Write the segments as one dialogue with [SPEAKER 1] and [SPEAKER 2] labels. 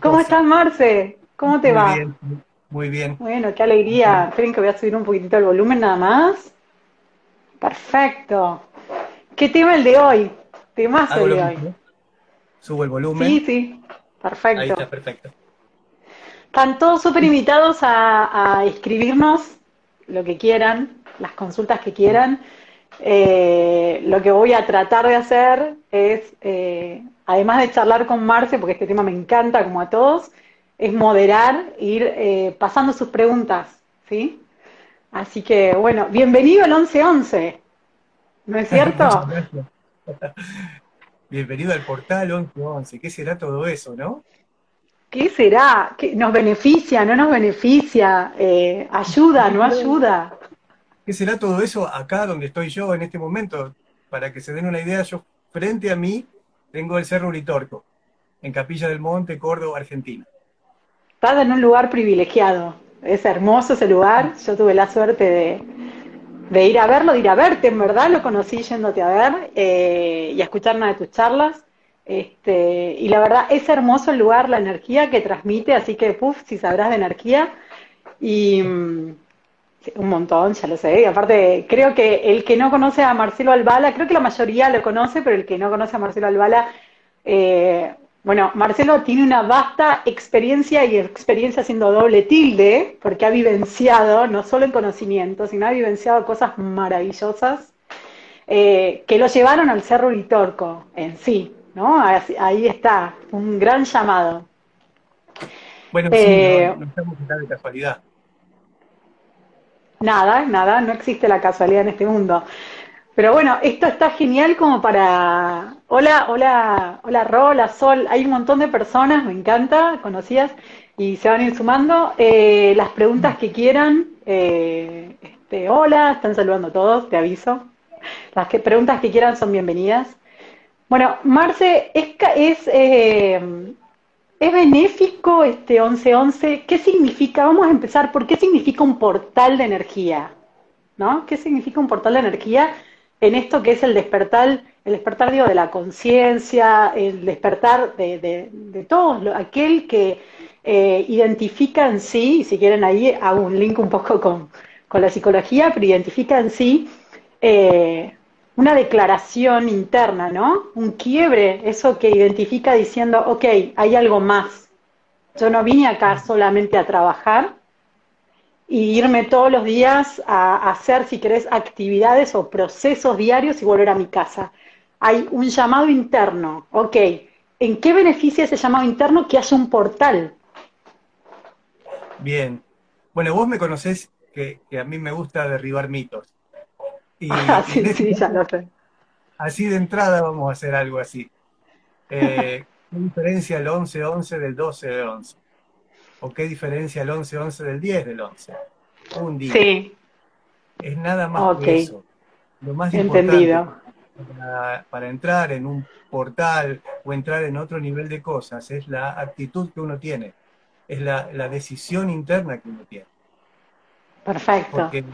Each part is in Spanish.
[SPEAKER 1] ¿Cómo estás, Marce? ¿Cómo te
[SPEAKER 2] Muy
[SPEAKER 1] va?
[SPEAKER 2] bien, muy bien.
[SPEAKER 1] Bueno, qué alegría. Esperen que voy a subir un poquitito el volumen nada más. Perfecto. ¿Qué tema el de hoy? Temazo el de hoy.
[SPEAKER 2] mismo. Subo el
[SPEAKER 1] Sí,
[SPEAKER 2] volumen.
[SPEAKER 1] sí.
[SPEAKER 2] Ahí
[SPEAKER 1] Perfecto.
[SPEAKER 2] está, perfecto.
[SPEAKER 1] Están todos súper invitados a, a escribirnos lo que quieran, las consultas que quieran. Eh, lo que voy a tratar de hacer es, eh, además de charlar con Marce, porque este tema me encanta como a todos, es moderar, ir eh, pasando sus preguntas, ¿sí? Así que, bueno, bienvenido al 1111, ¿no es cierto?
[SPEAKER 2] Bienvenido al portal 1111. ¿Qué será todo eso, no?
[SPEAKER 1] ¿Qué será? ¿Qué- ¿Nos beneficia? ¿No nos beneficia? Eh, ¿ayuda?
[SPEAKER 2] ¿Qué
[SPEAKER 1] ¿No ayuda?
[SPEAKER 2] qué será todo eso acá donde estoy yo en este momento? Para que se den una idea, yo frente a mí tengo el Cerro Uritorco, en Capilla del Monte, Córdoba, Argentina.
[SPEAKER 1] Estás en un lugar privilegiado. Es hermoso ese lugar. Yo tuve la suerte de, ir a verlo, de ir a verte, en verdad. Lo conocí yéndote a ver eh, y a escuchar una de tus charlas. Este, y la verdad, es hermoso el lugar, la energía que transmite. Así que, puf, si sabrás de energía. Y mm, un montón, ya lo sé. Y aparte, creo que el que no conoce a Marcelo Albala, creo que la mayoría lo conoce, pero el que no conoce a Marcelo Albala, eh, bueno, Marcelo tiene una vasta experiencia y experiencia haciendo doble tilde, porque ha vivenciado, no solo en conocimiento, sino ha vivenciado cosas maravillosas eh, que lo llevaron al Cerro Uritorco en sí, ¿no? Ahí está, un gran llamado.
[SPEAKER 2] Bueno, sí, no,
[SPEAKER 1] Eh,
[SPEAKER 2] no estamos acá de casualidad.
[SPEAKER 1] Nada, nada, no existe la casualidad en este mundo. Pero bueno, esto está genial como para... Hola, hola, hola Ro, Sol, hay un montón de personas, me encanta, conocidas, y se van a ir sumando. Eh, las preguntas que quieran, eh, este, hola, están saludando todos, te aviso. Las preguntas que quieran son bienvenidas. Bueno, Marce, es, es, eh, ¿es benéfico este 1111? ¿Qué significa? Vamos a empezar, ¿por qué significa un portal de energía? ¿no? ¿Qué significa un portal de energía en esto que es el despertar, el despertar, digo, de la conciencia, el despertar de, de, de todo lo- aquel que eh, identifica en sí, y si quieren ahí hago un link un poco con, con la psicología, pero identifica en sí eh, una declaración interna, ¿no? Un quiebre, eso que identifica diciendo, ok, hay algo más. Yo no vine acá solamente a trabajar, y irme todos los días a, hacer, si querés, actividades o procesos diarios y volver a mi casa. Hay un llamado interno, ok. ¿En qué beneficia ese llamado interno que haya un portal?
[SPEAKER 2] Bien. Bueno, vos me conocés que, que a mí me gusta derribar mitos. Y,
[SPEAKER 1] Ah, sí,
[SPEAKER 2] este
[SPEAKER 1] sí, ya lo sé.
[SPEAKER 2] así de entrada vamos a hacer algo así. Eh, ¿qué diferencia el 11-11 del 12 de 11? ¿O qué diferencia el 11-11 del 10 del 11? Un día.
[SPEAKER 1] Sí,
[SPEAKER 2] Es nada más
[SPEAKER 1] ok,
[SPEAKER 2] que eso. Lo más importante
[SPEAKER 1] entendido.
[SPEAKER 2] para, para entrar en un portal o entrar en otro nivel de cosas es la actitud que uno tiene, es la, la decisión interna que uno tiene.
[SPEAKER 1] Perfecto,
[SPEAKER 2] Porque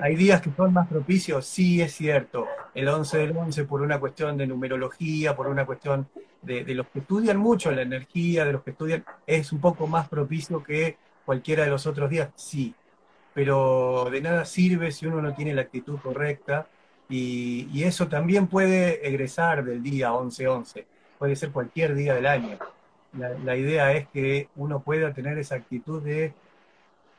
[SPEAKER 2] hay días que son más propicios, sí es cierto. El 11 del 11 por una cuestión de numerología, por una cuestión de, los que estudian mucho la energía, de los que estudian, es un poco más propicio que cualquiera de los otros días, sí. Pero de nada sirve si uno no tiene la actitud correcta y, eso también puede egresar del día 11-11, puede ser cualquier día del año. La idea es que uno pueda tener esa actitud de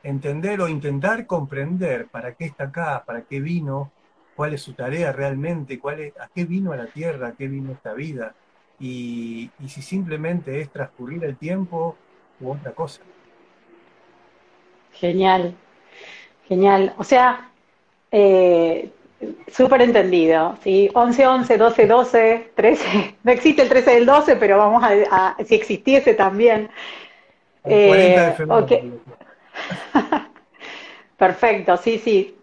[SPEAKER 2] entender o intentar comprender para qué está acá, para qué vino, cuál es su tarea realmente, cuál es, a qué vino a la tierra, a qué vino esta vida, y, y si simplemente es transcurrir el tiempo u otra cosa.
[SPEAKER 1] Genial, genial. O sea, eh, súper entendido, ¿sí? 11, 11, 12, 12, 13. No existe el 13 del 12, pero vamos a, a- si existiese también.
[SPEAKER 2] El 40 de
[SPEAKER 1] Eh,
[SPEAKER 2] febrero.
[SPEAKER 1] perfecto, sí, sí.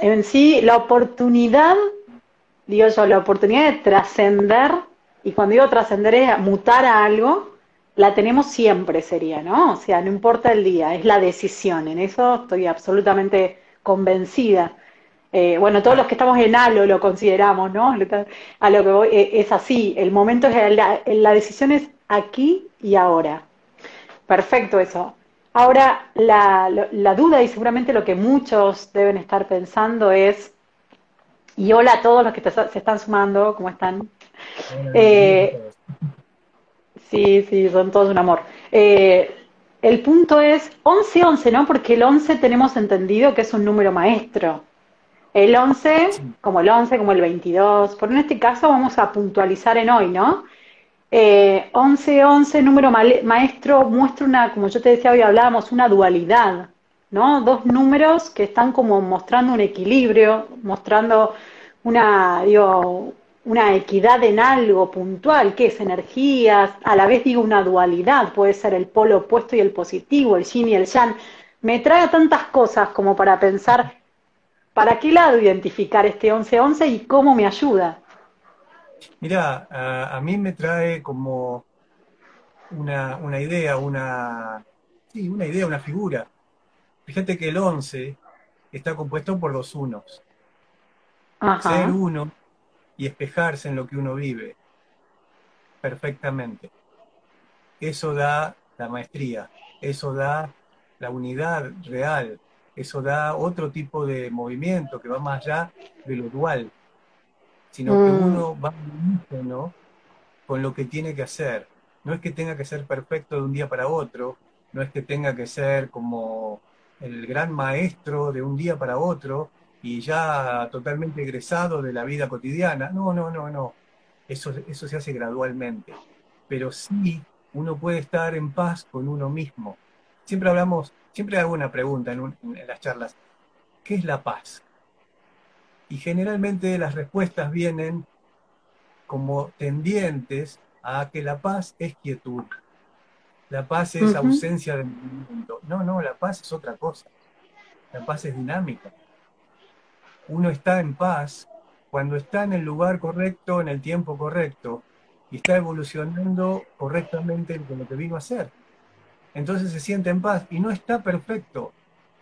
[SPEAKER 1] En sí, la oportunidad, digo yo, la oportunidad de trascender, y cuando digo trascender es mutar a algo, la tenemos siempre, sería, ¿no? O sea, no importa el día, es la decisión. En eso estoy absolutamente convencida. Eh, bueno, todos los que estamos en halo lo consideramos, ¿no? A lo que voy, eh, es así. El momento es la, la decisión es aquí y ahora. Perfecto eso. Ahora, la, la duda y seguramente lo que muchos deben estar pensando es, y hola a todos los que se están sumando, ¿cómo están? Eh, sí, sí, son todos un amor. Eh, el punto es 11-11, ¿no? Porque el 11 tenemos entendido que es un número maestro. El 11, como el 11, como el 22, pero en este caso vamos a puntualizar en hoy, ¿no? 11-11, eh, número maestro, muestra una, como yo te decía hoy hablábamos, una dualidad, ¿no? Dos números que están como mostrando un equilibrio, mostrando una, digo, una equidad en algo puntual, que es energías, a la vez digo una dualidad, puede ser el polo opuesto y el positivo, el yin y el yang. Me trae tantas cosas como para pensar para qué lado identificar este 11-11 y cómo me ayuda.
[SPEAKER 2] Mira, a, mí me trae como una, una idea, una, sí, una idea, una figura. Fíjate que el 11 está compuesto por dos unos. Ser uno y espejarse en lo que uno vive perfectamente. Eso da la maestría, eso da la unidad real, eso da otro tipo de movimiento que va más allá de lo dual, sino que mm. uno va ¿no? con lo que tiene que hacer. No es que tenga que ser perfecto de un día para otro, no es que tenga que ser como el gran maestro de un día para otro, y ya totalmente egresado de la vida cotidiana. No, no, no, no. Eso, eso se hace gradualmente. Pero sí uno puede estar en paz con uno mismo. Siempre hablamos, siempre hago una pregunta en, en las charlas. ¿Qué es la paz? Y generalmente las respuestas vienen como tendientes a que la paz es quietud. La paz es ausencia de movimiento. No, no, la paz es otra cosa. La paz es dinámica uno está en paz cuando está en el lugar correcto, en el tiempo correcto, y está evolucionando correctamente con lo que vino a ser. Entonces se siente en paz y no está perfecto,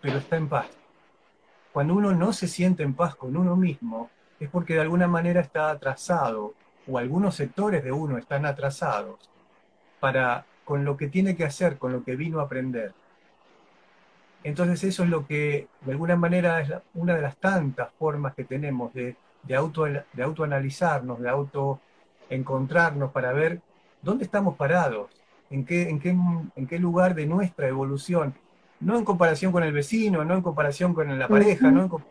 [SPEAKER 2] pero está en paz. Cuando uno no se siente en paz con uno mismo, es porque de alguna manera está atrasado, o algunos sectores de uno están atrasados, para con lo que tiene que hacer, con lo que vino a aprender. Entonces eso es lo que de alguna manera es una de las tantas formas que tenemos de, auto, de autoanalizarnos, de auto encontrarnos para ver dónde estamos parados, en qué, en, qué, en qué lugar de nuestra evolución, no en comparación con el vecino, no en comparación con la pareja, no, con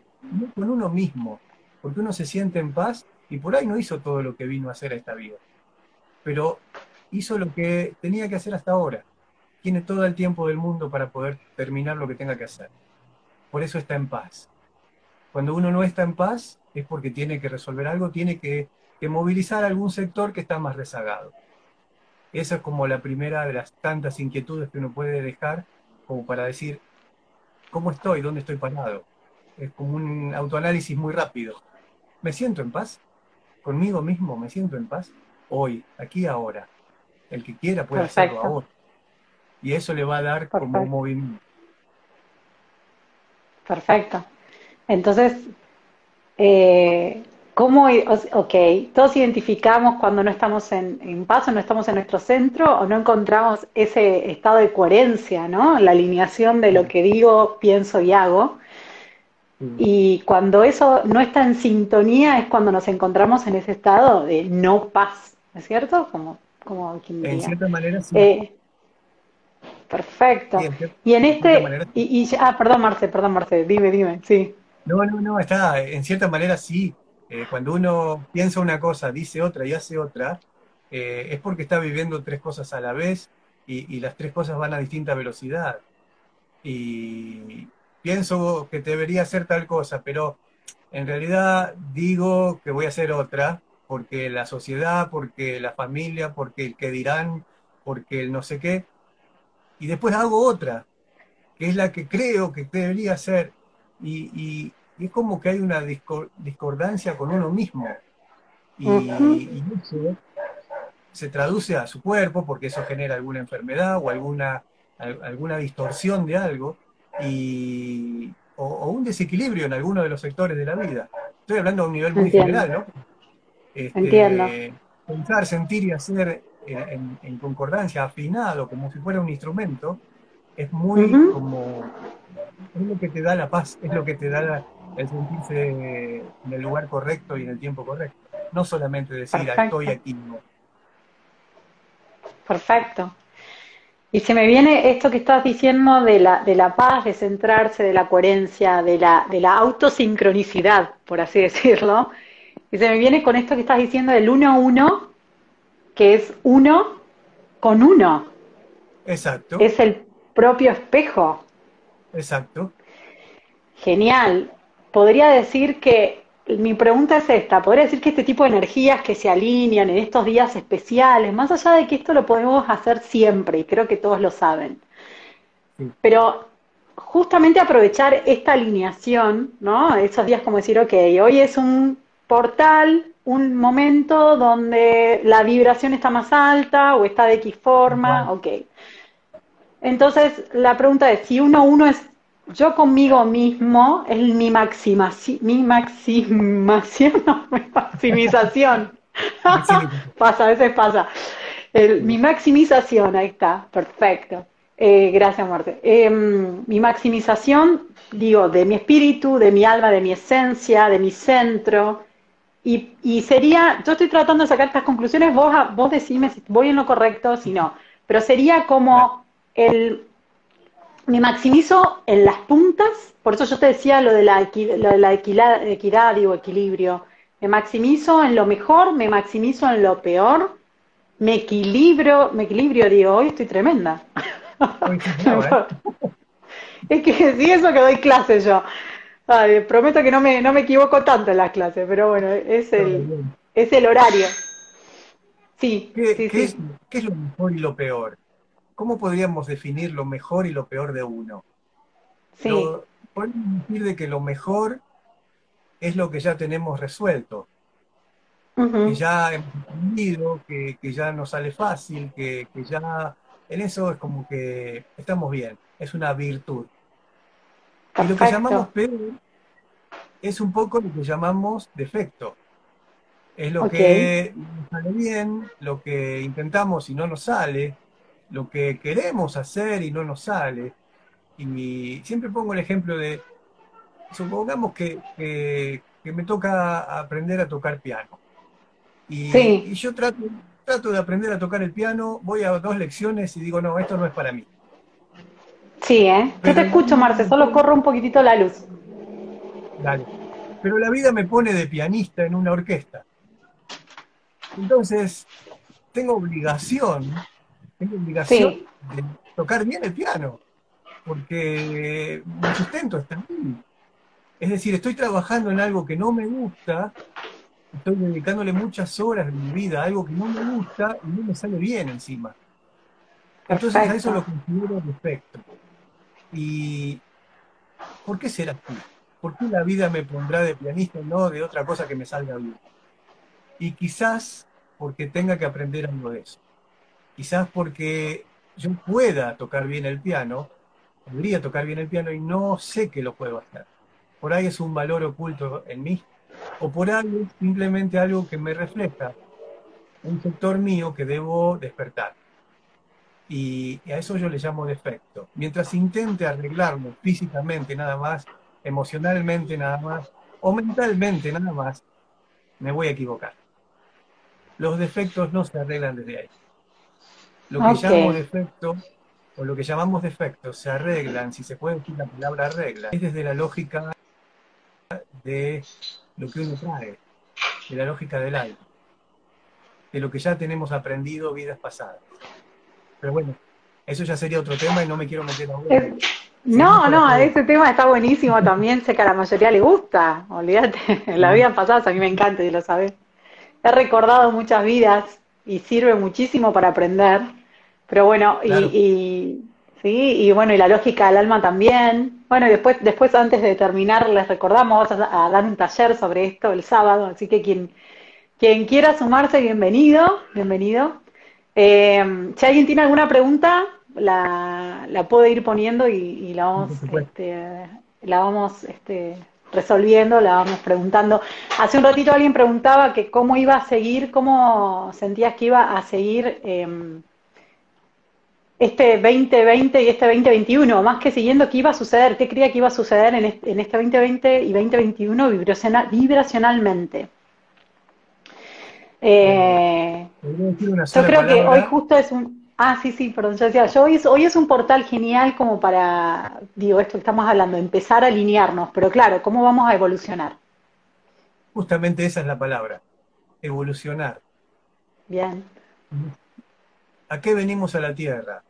[SPEAKER 2] uno mismo, porque uno se siente en paz y por ahí no hizo todo lo que vino a hacer a esta vida, pero hizo lo que tenía que hacer hasta ahora tiene todo el tiempo del mundo para poder terminar lo que tenga que hacer. Por eso está en paz. Cuando uno no está en paz es porque tiene que resolver algo, tiene que, movilizar algún sector que está más rezagado. Esa es como la primera de las tantas inquietudes que uno puede dejar como para decir, ¿cómo estoy? ¿Dónde estoy parado? Es como un autoanálisis muy rápido. ¿Me siento en paz? ¿Conmigo mismo me siento en paz? Hoy, aquí, ahora. El que quiera puede hacerlo ahora y eso le va a dar como un movimiento.
[SPEAKER 1] Perfecto. Entonces, eh, ¿cómo, ok, todos identificamos cuando no estamos en, en paz o no estamos en nuestro centro o no encontramos ese estado de coherencia, ¿no? La alineación de lo que digo, pienso y hago. Mm. Y cuando eso no está en sintonía es cuando nos encontramos en ese estado de no paz, ¿no es cierto? Como, como
[SPEAKER 2] En cierta manera, sí.
[SPEAKER 1] Eh, Perfecto. y en este, y, ah, perdón Marce, perdón Marce, dime, dime, sí.
[SPEAKER 2] No, no, no, está, en cierta manera sí. Eh, cuando uno piensa una cosa, dice otra y hace otra, eh, es porque está viviendo tres cosas a la vez y, las tres cosas van a distinta velocidad. Y pienso que debería hacer tal cosa, pero en realidad digo que voy a hacer otra, porque la sociedad, porque la familia, porque el que dirán, porque el no sé qué, y después hago otra, que es la que creo que debería ser, y, es como que hay una discordancia con uno mismo. Y, eso se traduce a su cuerpo, porque eso genera alguna enfermedad o alguna, alguna distorsión de algo, y, o, un desequilibrio en alguno de los sectores de la vida. Estoy hablando a un nivel muy general, ¿no?
[SPEAKER 1] Este, Entiendo.
[SPEAKER 2] Pensar, sentir y hacer en, concordancia, afinado, como si fuera un instrumento, es muy como, es lo que te da la paz, es lo que te da el sentirse en el lugar correcto y en el tiempo correcto. No solamente decir, estoy aquí.
[SPEAKER 1] Perfecto. Y se me viene esto que estás diciendo de la, de la paz, de centrarse, de la coherencia, de la, de la autosincronicidad, por así decirlo. Y se me viene con esto que estás diciendo del uno a uno, que es uno con uno.
[SPEAKER 2] Exacto.
[SPEAKER 1] Es el propio espejo.
[SPEAKER 2] Exacto.
[SPEAKER 1] Genial. Podría decir que mi pregunta es esta, podría decir que este tipo de energías que se alinean en estos días especiales, más allá de que esto lo podemos hacer siempre, y creo que todos lo saben, pero justamente aprovechar esta alineación, ¿no? Esos días como decir, ok, hoy es un portal, un momento donde la vibración está más alta o está de X forma, ok. Entonces, la pregunta es, si uno uno es yo conmigo mismo es mi maximación, mi maximación, no, mi maximización. pasa, a veces pasa. mi maximización, ahí está, perfecto. Eh, gracias, Marte. Em, mi maximización, digo, de mi espíritu, de mi alma, de mi esencia, de mi centro. Y, y sería, yo estoy tratando de sacar estas conclusiones, vos, vos decime si voy en lo correcto, si no, pero sería como el me maximizo en las puntas, por eso yo te decía lo de la, lo de la equidad, equidad o equilibrio. Me maximizo en lo mejor, me maximizo en lo peor, me equilibrio, me equilibrio, digo, hoy estoy tremenda. es que sí, eso que doy clases yo. prometo que no me, no me equivoco tanto en las clases, pero bueno, es el, es el horario. Sí,
[SPEAKER 2] ¿Qué,
[SPEAKER 1] sí,
[SPEAKER 2] ¿qué es lo mejor y lo peor? ¿Cómo podríamos definir lo mejor y lo peor de uno? Sí. podemos decir de que lo mejor es lo que ya tenemos resuelto, que ya hemos aprendido, que, ya nos sale fácil, que, ya en eso es como que estamos bien, es una virtud. Y lo que llamamos peor es un poco lo que llamamos defecto. Es lo que nos sale bien, lo que intentamos y no nos sale, lo que queremos hacer y no nos sale. Y siempre pongo el ejemplo de, supongamos que, me toca aprender a tocar piano. Y, yo trato, trato de aprender a tocar el piano, voy a dos lecciones y digo, no, esto no es para mí.
[SPEAKER 1] Sí, ¿eh? yo te escucho, Marce, solo corro un poquitito la luz.
[SPEAKER 2] Dale. Pero la vida me pone de pianista en una orquesta. Entonces, tengo obligación tengo obligación de tocar bien el piano, porque mi sustento está ahí. Es decir, estoy trabajando en algo que no me gusta, estoy dedicándole muchas horas de mi vida a algo que no me gusta y no me sale bien encima. Entonces a eso lo considero defecto. ¿Y por qué será así? ¿Por qué la vida me pondrá de pianista y no de otra cosa que me salga bien? Y quizás porque tenga que aprender algo de eso. Quizás porque yo pueda tocar bien el piano, podría tocar bien el piano y no sé que lo puedo hacer. Por ahí es un valor oculto en mí, o por es simplemente algo que me refleja un sector mío que debo despertar. Y a eso yo le llamo defecto. Mientras intente arreglarlo físicamente nada más, emocionalmente nada más, o mentalmente nada más, me voy a equivocar. Los defectos no se arreglan desde ahí. Lo que llamo defecto, o lo que llamamos defectos, se arreglan, si se puede decir la palabra arregla, es desde la lógica de lo que uno trae, de la lógica del alma, de lo que ya tenemos aprendido vidas pasadas. Pero bueno, eso ya sería otro tema y no me quiero meter ahora.
[SPEAKER 1] Eh, no, no, ese tema está buenísimo también, sé que a la mayoría le gusta, olvídate, en la vida pasada a mí me encanta, y lo sabes. He recordado muchas vidas y sirve muchísimo para aprender. Pero bueno, y, sí, y bueno, y la lógica del alma también. Bueno, y después, después antes de terminar, les recordamos, vamos a, dar un taller sobre esto el sábado, así que quien, quien quiera sumarse, bienvenido, bienvenido. Eh, si alguien tiene alguna pregunta, la, la puede ir poniendo y, la vamos, este, la vamos este, resolviendo, la vamos preguntando. Hace un ratito alguien preguntaba que cómo iba a seguir, cómo sentías que iba a seguir em, este 2020 y este 2021, más que siguiendo qué iba a suceder, qué creía que iba a suceder en este, 2020 y 2021 vibracionalmente. Eh, yo creo que hoy justo es un... Ah, sí, sí, perdón, yo decía, yo hoy es, hoy es un portal genial como para, digo, esto que estamos hablando, empezar a alinearnos, pero claro, ¿cómo vamos a evolucionar?
[SPEAKER 2] Justamente esa es la palabra, evolucionar.
[SPEAKER 1] Bien.
[SPEAKER 2] ¿A qué venimos a la Tierra?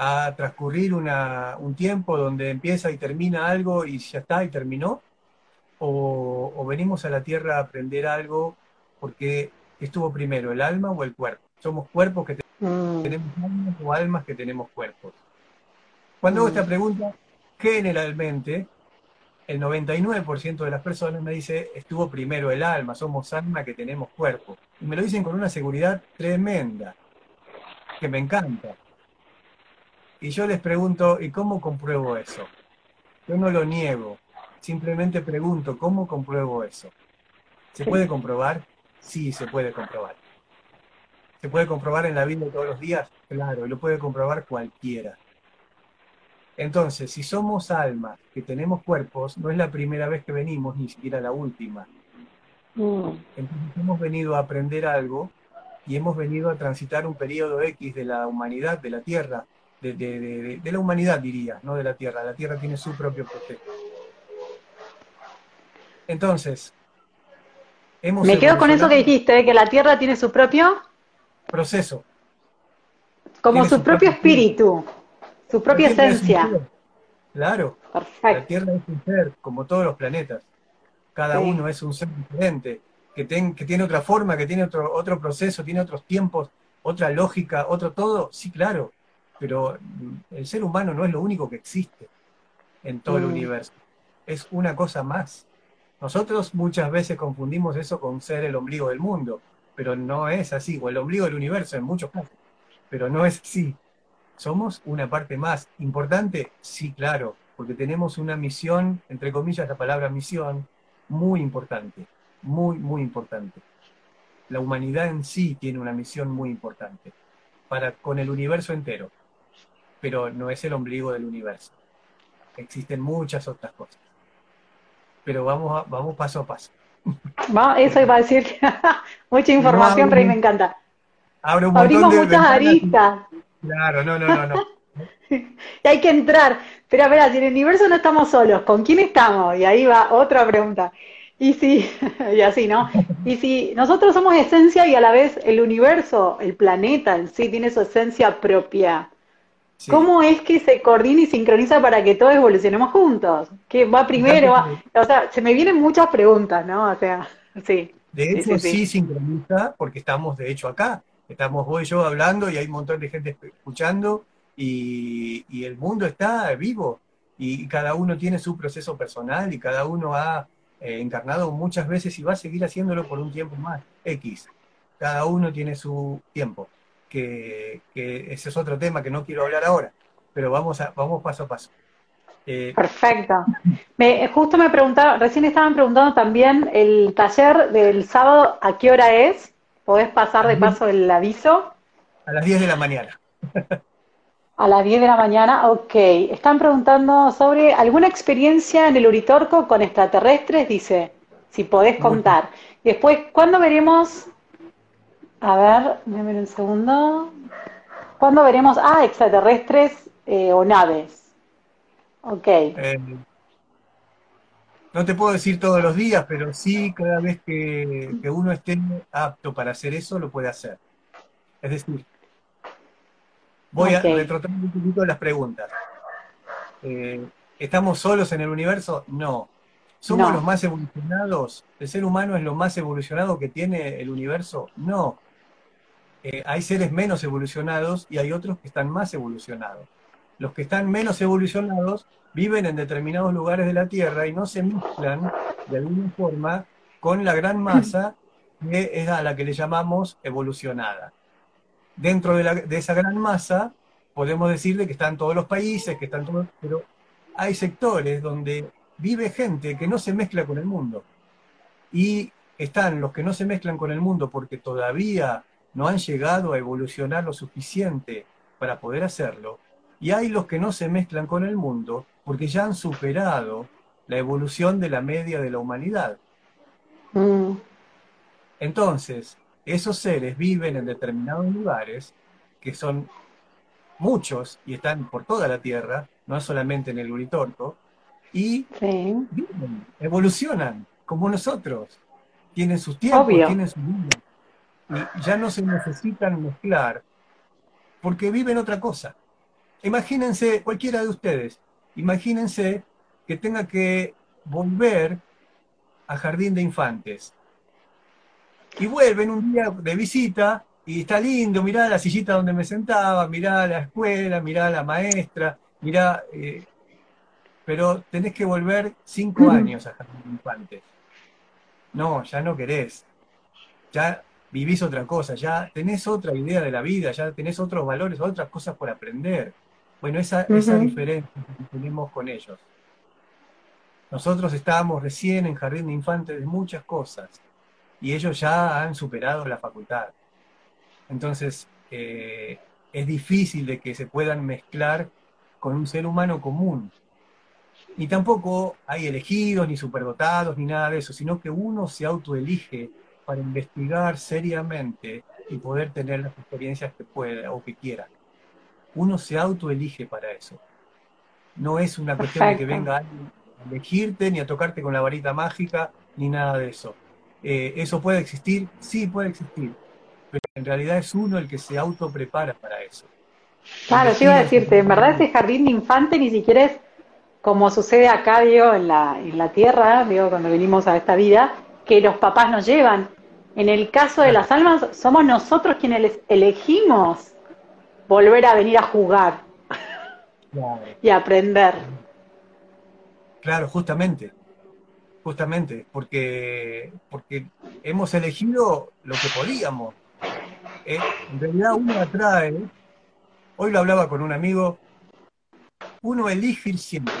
[SPEAKER 2] A transcurrir un tiempo donde empieza y termina algo y ya está y terminó? ¿O, venimos a la Tierra a aprender algo porque estuvo primero, el alma o el cuerpo? Somos cuerpos que mm. tenemos almas o almas que tenemos cuerpos. Cuando hago esta mm. pregunta, generalmente el 99% de las personas me dice, estuvo primero el alma, somos alma que tenemos cuerpo. Y me lo dicen con una seguridad tremenda, que me encanta. Y yo les pregunto, ¿y cómo compruebo eso? Yo no lo niego, simplemente pregunto, ¿cómo compruebo eso? ¿Se puede comprobar? Sí, se puede comprobar. ¿Se puede comprobar en la vida de todos los días? Claro, y lo puede comprobar cualquiera. Entonces, si somos almas que tenemos cuerpos, no es la primera vez que venimos, ni siquiera la última. Mm. Entonces hemos venido a aprender algo y hemos venido a transitar un periodo X de la humanidad, de la Tierra, de, la humanidad, diría, no de la Tierra. La Tierra tiene su propio proceso. Entonces,
[SPEAKER 1] hemos Me quedo con eso que dijiste, que la Tierra tiene su propio
[SPEAKER 2] proceso.
[SPEAKER 1] Como su, propio, espíritu, su propia esencia.
[SPEAKER 2] Claro. La Tierra es un ser, como todos los planetas. Cada uno es un ser diferente, que, que tiene otra forma, que tiene otro, otro proceso, tiene otros tiempos, otra lógica, otro todo. Sí, claro pero el ser humano no es lo único que existe en todo el mm. universo, es una cosa más. Nosotros muchas veces confundimos eso con ser el ombligo del mundo, pero no es así, o el ombligo del universo en muchos casos, pero no es así. ¿Somos una parte más importante? Sí, claro, porque tenemos una misión, entre comillas la palabra misión, muy importante, muy, muy importante. La humanidad en sí tiene una misión muy importante para con el universo entero pero no es el ombligo del universo. Existen muchas otras cosas. Pero vamos, vamos paso a paso.
[SPEAKER 1] eso iba a decir, mucha información, pero me encanta. Abrimos muchas aristas.
[SPEAKER 2] Claro, no, no, no, no.
[SPEAKER 1] y hay que entrar. Pero a ver, si en el universo no estamos solos, ¿con quién estamos? Y ahí va otra pregunta. Y si, y así, ¿no? Y si nosotros somos esencia y a la vez el universo, el planeta en sí, tiene su esencia propia, ¿Cómo es que se coordina y sincroniza para que todos evolucionemos juntos? ¿Qué va primero? O sea, se me vienen muchas preguntas, ¿no? O sea, sí.
[SPEAKER 2] De hecho, sí, sincroniza porque estamos, de hecho, acá. Estamos vos y yo hablando y hay un montón de gente escuchando y, el mundo está vivo y cada uno tiene su proceso personal y cada uno ha eh, encarnado muchas veces y va a seguir haciéndolo por un tiempo más, X. Cada uno tiene su tiempo que, ese es otro tema que no quiero hablar ahora, pero vamos, a, vamos paso a paso.
[SPEAKER 1] Eh, Perfecto. Me, justo me preguntaron, recién estaban preguntando también el taller del sábado, ¿a qué hora es? ¿Podés pasar de paso el aviso?
[SPEAKER 2] A las 10 de la mañana.
[SPEAKER 1] A las 10 de la mañana, ok. Están preguntando sobre alguna experiencia en el Uritorco con extraterrestres, dice, si podés contar. Después, ¿cuándo veremos a ver, déjame un segundo. ¿Cuándo veremos? Ah, extraterrestres eh, o naves. Ok. Eh,
[SPEAKER 2] no te puedo decir todos los días, pero sí cada vez que, uno esté apto para hacer eso, lo puede hacer. Es decir, voy a retrotar un poquito las preguntas. Eh, ¿Estamos solos en el universo? No. ¿Somos los más evolucionados? ¿El ser humano es lo más evolucionado que tiene el universo? No. Eh, hay seres menos evolucionados y hay otros que están más evolucionados. Los que están menos evolucionados viven en determinados lugares de la Tierra y no se mezclan de alguna forma con la gran masa que es a la que le llamamos evolucionada. Dentro de, esa gran masa podemos decir que están todos los países, que están todos, pero hay sectores donde vive gente que no se mezcla con el mundo. Y están los que no se mezclan con el mundo porque todavía no han llegado a evolucionar lo suficiente para poder hacerlo. Y hay los que no se mezclan con el mundo porque ya han superado la evolución de la media de la humanidad. Mm. Entonces, esos seres viven en determinados lugares, que son muchos y están por toda la Tierra, no solamente en el Uritorco, y viven, evolucionan como nosotros. Tienen sus tiempos, tienen su vida. Y ya no se necesitan mezclar porque viven otra cosa. Imagínense, cualquiera de ustedes, imagínense que tenga que volver a Jardín de Infantes. Y vuelven un día de visita y está lindo, mirá la sillita donde me sentaba, mirá la escuela, mirá la maestra, mirá... Eh, pero tenés que volver cinco años a Jardín de Infantes. No, ya no querés. Ya vivís otra cosa, ya tenés otra idea de la vida, ya tenés otros valores, otras cosas por aprender. Bueno, esa, esa diferencia que tenemos con ellos. Nosotros estábamos recién en jardín de infantes de muchas cosas y ellos ya han superado la facultad. Entonces, eh, es difícil de que se puedan mezclar con un ser humano común. Ni tampoco hay elegidos, ni superdotados, ni nada de eso, sino que uno se autoelige para investigar seriamente y poder tener las experiencias que pueda o que quiera. Uno se autoelige para eso. No es una cuestión de que venga alguien elegirte, ni a tocarte con la varita mágica, ni nada de eso. Eh, ¿Eso puede existir? Sí, puede existir. Pero en realidad es uno el que se autoprepara para eso.
[SPEAKER 1] Claro, te iba a decirte, en verdad ese jardín de infante ni siquiera es como sucede acá, digo, en la, en la tierra, digo, cuando venimos a esta vida, que los papás nos llevan. En el caso de las almas, somos nosotros quienes elegimos volver a venir a jugar y aprender.
[SPEAKER 2] Claro, justamente, justamente, porque, porque hemos elegido lo que podíamos. Eh, en realidad uno atrae, hoy lo hablaba con un amigo, uno elige ir siempre.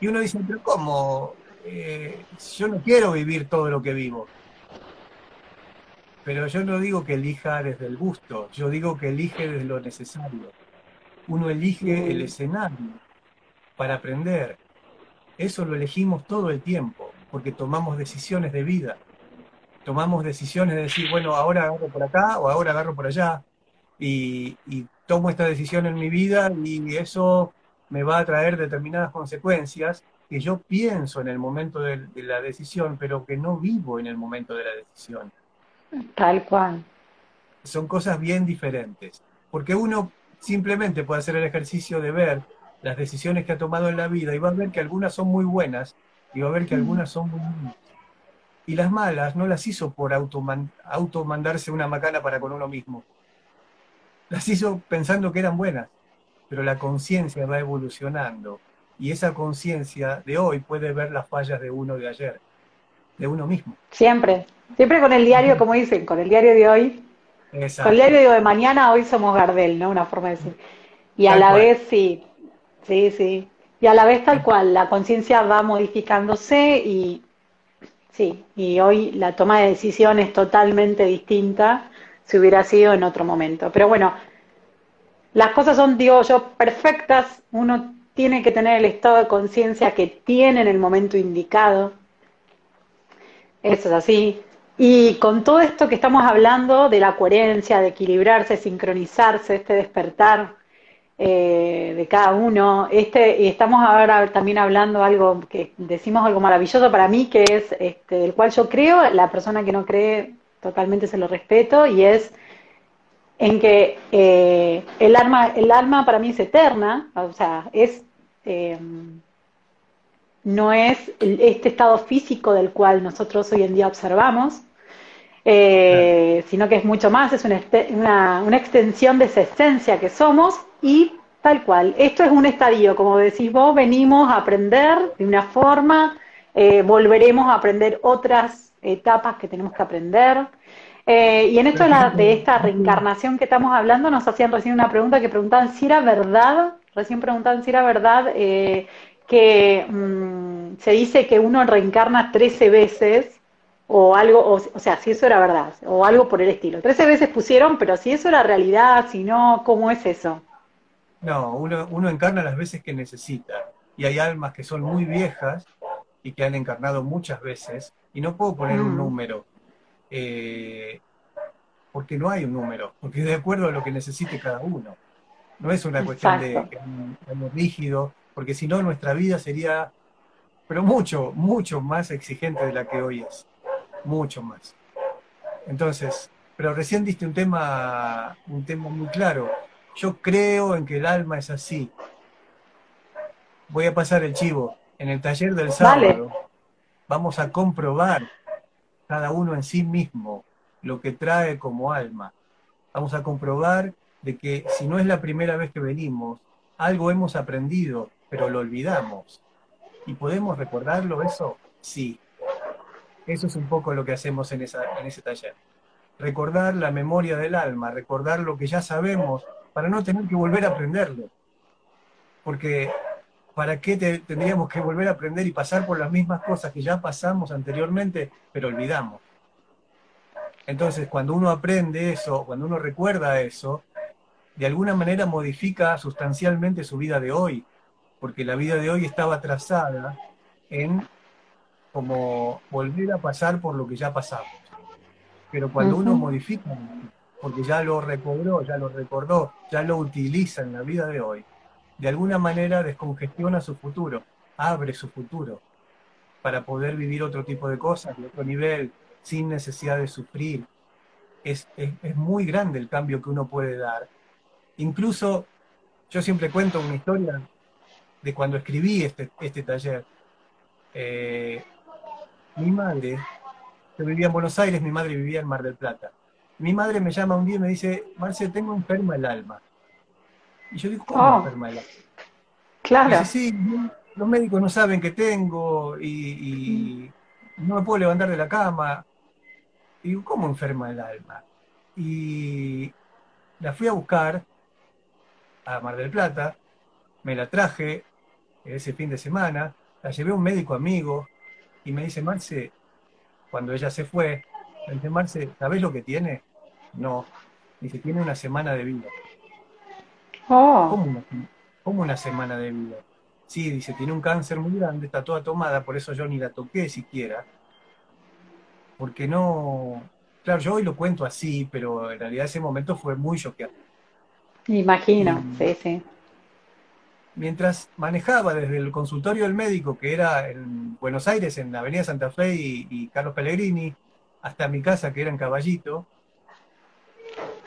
[SPEAKER 2] Y uno dice, pero ¿cómo? Eh, yo no quiero vivir todo lo que vivo. Pero yo no digo que elija desde el gusto, yo digo que elige desde lo necesario. Uno elige el escenario para aprender. Eso lo elegimos todo el tiempo, porque tomamos decisiones de vida. Tomamos decisiones de decir, bueno, ahora agarro por acá o ahora agarro por allá. Y, tomo esta decisión en mi vida y eso me va a traer determinadas consecuencias que yo pienso en el momento de, de, la decisión, pero que no vivo en el momento de la decisión.
[SPEAKER 1] Tal cual.
[SPEAKER 2] Son cosas bien diferentes, porque uno simplemente puede hacer el ejercicio de ver las decisiones que ha tomado en la vida y va a ver que algunas son muy buenas y va a ver que algunas son muy malas. Y las malas no las hizo por auto mandarse una macana para con uno mismo. Las hizo pensando que eran buenas, pero la conciencia va evolucionando y esa conciencia de hoy puede ver las fallas de uno de ayer, de uno mismo.
[SPEAKER 1] Siempre, siempre con el diario, como dicen, con el diario de hoy. Con el diario de mañana, hoy somos Gardel, ¿no? Una forma de decir. Y a la vez, sí, Sí, sí. Y a la vez tal cual, la conciencia va modificándose y sí, y hoy la toma de decisión es totalmente distinta si hubiera sido en otro momento. Pero bueno, las cosas son, digo yo, perfectas. Uno tiene que tener el estado de conciencia que tiene en el momento indicado. Eso es así. Y con todo esto que estamos hablando de la coherencia, de equilibrarse, sincronizarse, este despertar, eh, de cada uno. Este, y estamos ahora también hablando algo que decimos algo maravilloso para mí, que es este, del cual yo creo, la persona que no cree totalmente se lo respeto, y es en que eh, el, alma, el alma para mí es eterna, o sea, es em, no es este estado físico del cual nosotros hoy en día observamos, eh, sino que es mucho más, es una, una, una, extensión de esa esencia que somos y tal cual. Esto es un estadio, como decís vos, venimos a aprender de una forma, eh, volveremos a aprender otras etapas que tenemos que aprender. Eh, y en esto de, la, de esta reencarnación que estamos hablando, nos hacían recién una pregunta que preguntaban si era verdad recién preguntaban si era verdad eh, que mm, se dice que uno reencarna 13 veces o algo, o, o, sea, si eso era verdad, o algo por el estilo. 13 veces pusieron, pero si eso era realidad, si no, ¿cómo es eso?
[SPEAKER 2] No, uno, uno encarna las veces que necesita. Y hay almas que son muy viejas y que han encarnado muchas veces, y no puedo poner un mm. número, eh, porque no hay un número, porque de acuerdo a lo que necesite cada uno. No es una cuestión de, de, rígido, porque si no nuestra vida sería, pero mucho, mucho más exigente de la que hoy es. Mucho más. Entonces, pero recién diste un tema, un tema muy claro. Yo creo en que el alma es así. Voy a pasar el chivo. En el taller del sábado vamos a comprobar cada uno en sí mismo lo que trae como alma. Vamos a comprobar de que si no es la primera vez que venimos, algo hemos aprendido, pero lo olvidamos. ¿Y podemos recordarlo eso? Sí. Eso es un poco lo que hacemos en, esa, en ese taller. Recordar la memoria del alma, recordar lo que ya sabemos para no tener que volver a aprenderlo. Porque ¿para qué tendríamos que volver a aprender y pasar por las mismas cosas que ya pasamos anteriormente, pero olvidamos? Entonces, cuando uno aprende eso, cuando uno recuerda eso, de alguna manera modifica sustancialmente su vida de hoy, porque la vida de hoy estaba trazada en como volver a pasar por lo que ya pasamos. Pero cuando uno modifica porque ya lo recobró, ya lo recordó, ya lo utiliza en la vida de hoy, de alguna manera descongestiona su futuro, abre su futuro para poder vivir otro tipo de cosas, de otro nivel, sin necesidad de sufrir. Es, muy grande el cambio que uno puede dar. Incluso yo siempre cuento una historia de cuando escribí este, este taller. Eh, mi madre, yo vivía en Buenos Aires, mi madre vivía en Mar del Plata mi madre me llama un día y me dice, Marce, tengo enferma el alma. Y yo digo, ¿cómo oh. enferma el alma?
[SPEAKER 1] Claro.
[SPEAKER 2] dice, sí, los médicos no saben que tengo y, no me puedo levantar de la cama. Y digo, ¿cómo enferma el alma? Y la fui a buscar a Mar del Plata, me la traje ese fin de semana, la llevé a un médico amigo y me dice, Marce, cuando ella se fue, me dice, Marce, ¿sabés lo que tiene? No. Dice, tiene una semana de vida.
[SPEAKER 1] Oh.
[SPEAKER 2] ¿Cómo, una, semana de vida? Sí, dice, tiene un cáncer muy grande, está toda tomada, por eso yo ni la toqué siquiera. Porque no. Claro, yo hoy lo cuento así, pero en realidad ese momento fue muy choqueante.
[SPEAKER 1] Imagino, sí, sí.
[SPEAKER 2] Mientras manejaba desde el consultorio del médico, que era en Buenos Aires, en la Avenida Santa Fe y Carlos Pellegrini, hasta mi casa, que era en Caballito,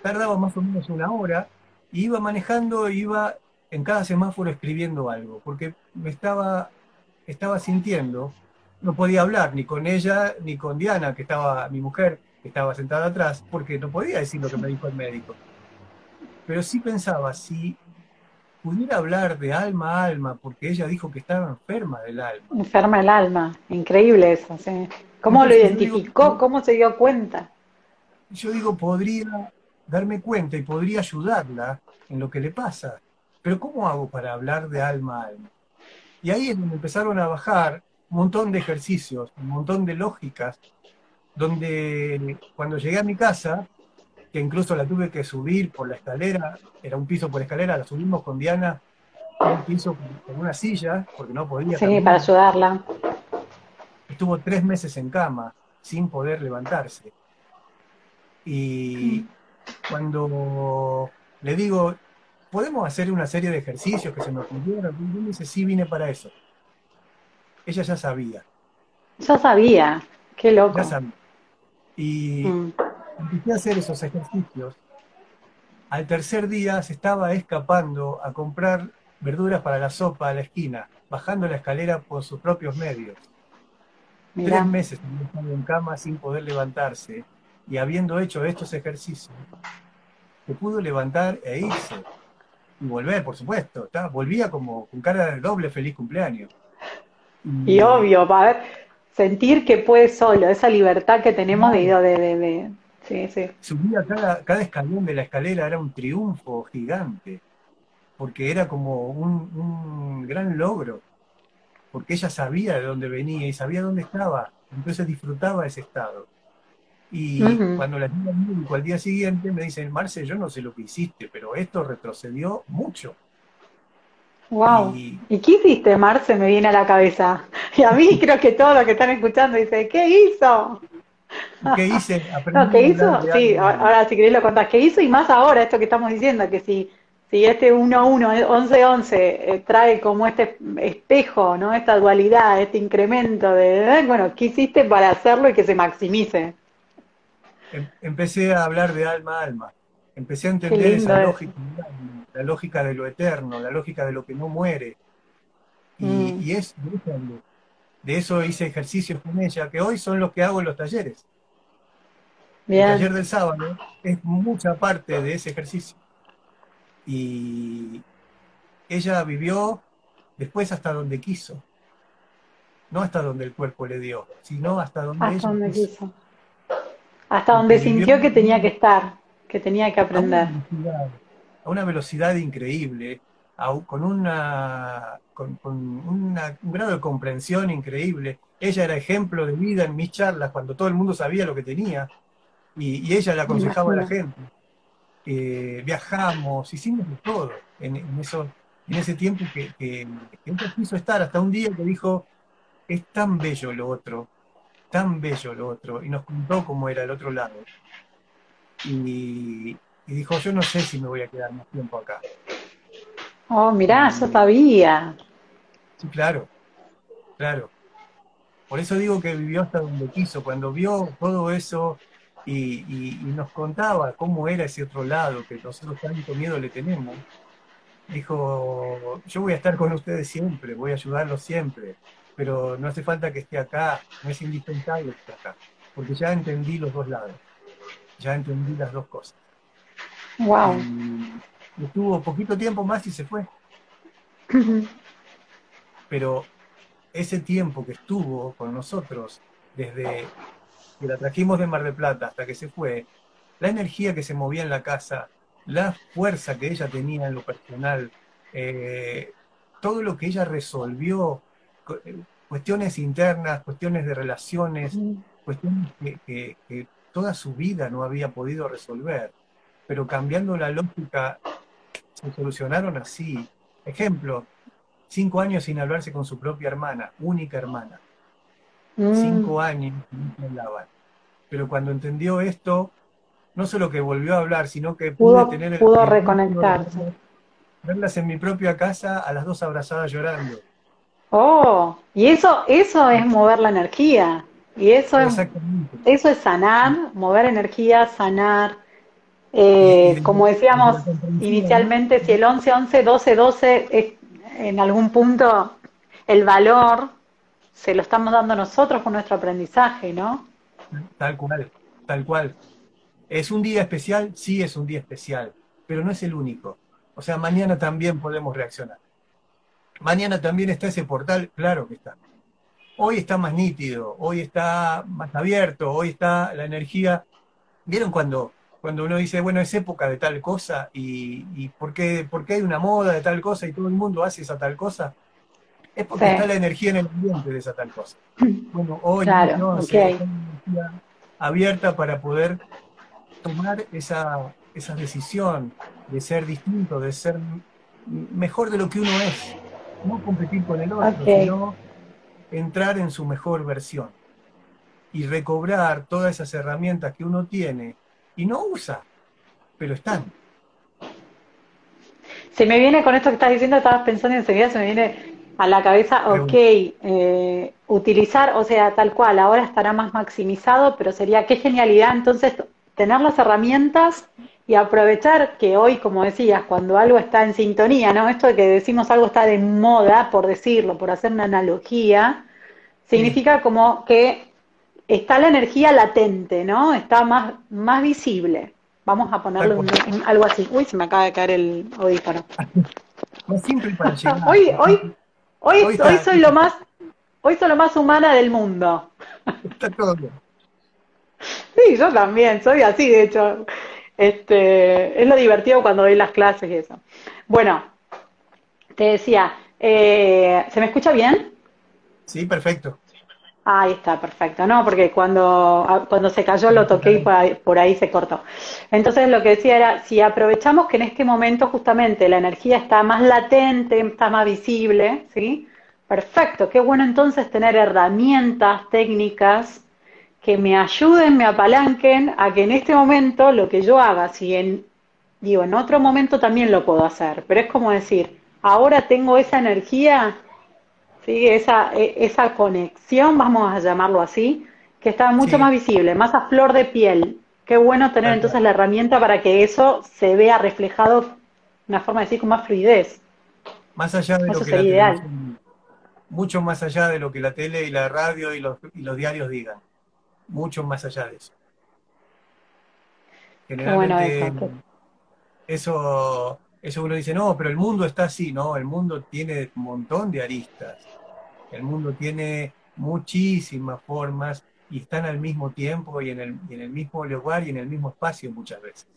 [SPEAKER 2] tardaba más o menos una hora, y iba manejando, iba en cada semáforo escribiendo algo, porque me estaba, estaba sintiendo, no podía hablar ni con ella ni con Diana, que estaba, mi mujer, que estaba sentada atrás, porque no podía decir lo que me dijo el médico. Pero sí pensaba, si pudiera hablar de alma a alma, porque ella dijo que estaba enferma del alma.
[SPEAKER 1] Enferma del alma, increíble eso, sí. ¿Cómo lo identificó? ¿Cómo se dio cuenta?
[SPEAKER 2] Yo digo, podría darme cuenta y podría ayudarla en lo que le pasa. Pero ¿cómo hago para hablar de alma a alma? Y ahí es donde empezaron a bajar un montón de ejercicios, un montón de lógicas, donde cuando llegué a mi casa, que incluso la tuve que subir por la escalera, era un piso por escalera, la subimos con Diana, un piso con una silla, porque no podía.
[SPEAKER 1] Sí, para ayudarla.
[SPEAKER 2] Estuvo tres meses en cama, sin poder levantarse. Y cuando le digo, ¿podemos hacer una serie de ejercicios que se me ocurrieron? Y me dice, sí, vine para eso. Ella ya sabía.
[SPEAKER 1] Ya sabía, qué loco.
[SPEAKER 2] Ya sabía. Y mm. Empecé a hacer esos ejercicios. Al tercer día se estaba escapando a comprar verduras para la sopa a la esquina, bajando la escalera por sus propios medios. Tres meses en cama sin poder levantarse y habiendo hecho estos ejercicios, se pudo levantar e irse. Y volver, por supuesto. Volvía como con cara de doble feliz cumpleaños.
[SPEAKER 1] Y, obvio, para sentir que puede solo, esa libertad que tenemos de, de, de, sí, sí.
[SPEAKER 2] Subía cada, cada escalón de la escalera, era un triunfo gigante. porque era como un, gran logro, porque ella sabía de dónde venía y sabía dónde estaba, entonces disfrutaba ese estado. Y cuando la niña médico al día siguiente me dicen, Marce, yo no sé lo que hiciste, pero esto retrocedió mucho.
[SPEAKER 1] Wow. Y, qué hiciste, Marce? Me viene a la cabeza. Y a mí creo que todos los que están escuchando dicen, ¿qué hizo?
[SPEAKER 2] ¿Qué hice?
[SPEAKER 1] No, ¿qué hizo? Sí, ahora si querés lo contás. ¿Qué hizo? Y más ahora, esto que estamos diciendo, que si, si este 1-1, 11-11 eh, trae como este espejo, ¿no? Esta dualidad, este incremento de, eh, bueno, ¿qué hiciste para hacerlo y que se maximice?
[SPEAKER 2] Em, empecé a hablar de alma a alma. Empecé a entender esa lógica, la lógica de lo eterno, la lógica de lo que no muere. Y, mm. y es de eso hice ejercicios con ella, que hoy son los que hago en los talleres. El taller del sábado es mucha parte de ese ejercicio. Y ella vivió después hasta donde quiso. No hasta donde el cuerpo le dio, sino hasta donde
[SPEAKER 1] hasta donde quiso. Hasta donde sintió que tenía que estar, que tenía que aprender.
[SPEAKER 2] A una velocidad, increíble, con, una, con, un grado de comprensión increíble. Ella era ejemplo de vida en mis charlas cuando todo el mundo sabía lo que tenía y, ella le aconsejaba a la gente. Eh, viajamos, hicimos todo en, eso, en ese tiempo que, que, ella quiso estar, hasta un día que dijo, es tan bello lo otro, tan bello lo otro, y nos contó cómo era el otro lado. Y, y dijo, yo no sé si me voy a quedar más tiempo acá.
[SPEAKER 1] Oh, mirá, yo sabía.
[SPEAKER 2] Sí, claro, claro. Por eso digo que vivió hasta donde quiso, cuando vio todo eso y, nos contaba cómo era ese otro lado que nosotros tanto miedo le tenemos, dijo, yo voy a estar con ustedes siempre, voy a ayudarlos siempre, pero no hace falta que esté acá, no es indispensable que esté acá, porque ya entendí los dos lados, ya entendí las dos cosas.
[SPEAKER 1] Wow.
[SPEAKER 2] Estuvo poquito tiempo más y se fue. Pero ese tiempo que estuvo con nosotros, desde que la trajimos de Mar del Plata hasta que se fue, la energía que se movía en la casa, la fuerza que ella tenía en lo personal, eh, todo lo que ella resolvió, eh, cuestiones internas, cuestiones de relaciones, cuestiones que, toda su vida no había podido resolver, pero cambiando la lógica se solucionaron así. Ejemplo, cinco años sin hablarse con su propia hermana, única hermana. Mm. Cinco años no hablaban. Pero cuando entendió esto, no solo que volvió a hablar, sino que
[SPEAKER 1] pudo, tener pudo reconectarse.
[SPEAKER 2] Verlas en mi propia casa a las dos abrazadas llorando.
[SPEAKER 1] Oh, y eso, eso es mover la energía. Y eso es, eso es sanar, mover energía, sanar. Eh, como decíamos inicialmente, si el 11, 11, 12, 12 es en algún punto el valor se lo estamos dando nosotros con nuestro aprendizaje, ¿no?
[SPEAKER 2] Tal cual, tal cual. ¿Es un día especial? Sí, es un día especial, pero no es el único. O sea, mañana también podemos reaccionar. Mañana también está ese portal, claro que está. Hoy está más nítido, hoy está más abierto, hoy está la energía. ¿Vieron cuando, cuando uno dice, bueno, es época de tal cosa y, y por, qué, por, qué, hay una moda de tal cosa y todo el mundo hace esa tal cosa? es porque está la energía en el ambiente de esa tal cosa. Bueno, hoy no, okay. energía abierta para poder tomar esa, esa decisión de ser distinto, de ser mejor de lo que uno es. No competir con el otro, sino entrar en su mejor versión y recobrar todas esas herramientas que uno tiene y no usa, pero están.
[SPEAKER 1] Se me viene con esto que estás diciendo, estabas pensando enseguida se me viene a la cabeza, ok, eh, utilizar, o sea, tal cual, ahora estará más maximizado, pero sería qué genialidad entonces tener las herramientas y aprovechar que hoy, como decías, cuando algo está en sintonía, ¿no? Esto de que decimos algo está de moda, por decirlo, por hacer una analogía, significa como que está la energía latente, ¿no? Está más, más visible. Vamos a ponerle algo así. Uy, se me acaba de caer el audífono.
[SPEAKER 2] simple para
[SPEAKER 1] hoy, hoy, Hoy, soy lo más, hoy soy lo más humana del mundo.
[SPEAKER 2] Está todo bien.
[SPEAKER 1] Sí, yo también, soy así, de hecho. Este, es lo divertido cuando doy las clases y eso. Bueno, te decía, eh, ¿se me escucha bien?
[SPEAKER 2] Sí, perfecto.
[SPEAKER 1] Ahí está, perfecto. No, porque cuando, ah, cuando se cayó lo toqué y por ahí, por ahí, se cortó. Entonces lo que decía era, si aprovechamos que en este momento justamente la energía está más latente, está más visible, ¿sí? Perfecto, qué bueno entonces tener herramientas técnicas que me ayuden, me apalanquen a que en este momento lo que yo haga, si en, digo, en otro momento también lo puedo hacer, pero es como decir, ahora tengo esa energía ¿sí? esa, e, esa conexión, vamos a llamarlo así, que está mucho más visible, más a flor de piel. Qué bueno tener entonces la herramienta para que eso se vea reflejado, una forma de decir, con más fluidez.
[SPEAKER 2] Más allá de lo que la ideal. mucho más allá de lo que la tele y la radio y los, y los diarios digan. Mucho más allá de eso. Generalmente, eso, eso uno dice, no, pero el mundo está así, no, el mundo tiene un montón de aristas el mundo tiene muchísimas formas y están al mismo tiempo y en el, en el mismo lugar y en el mismo espacio muchas veces.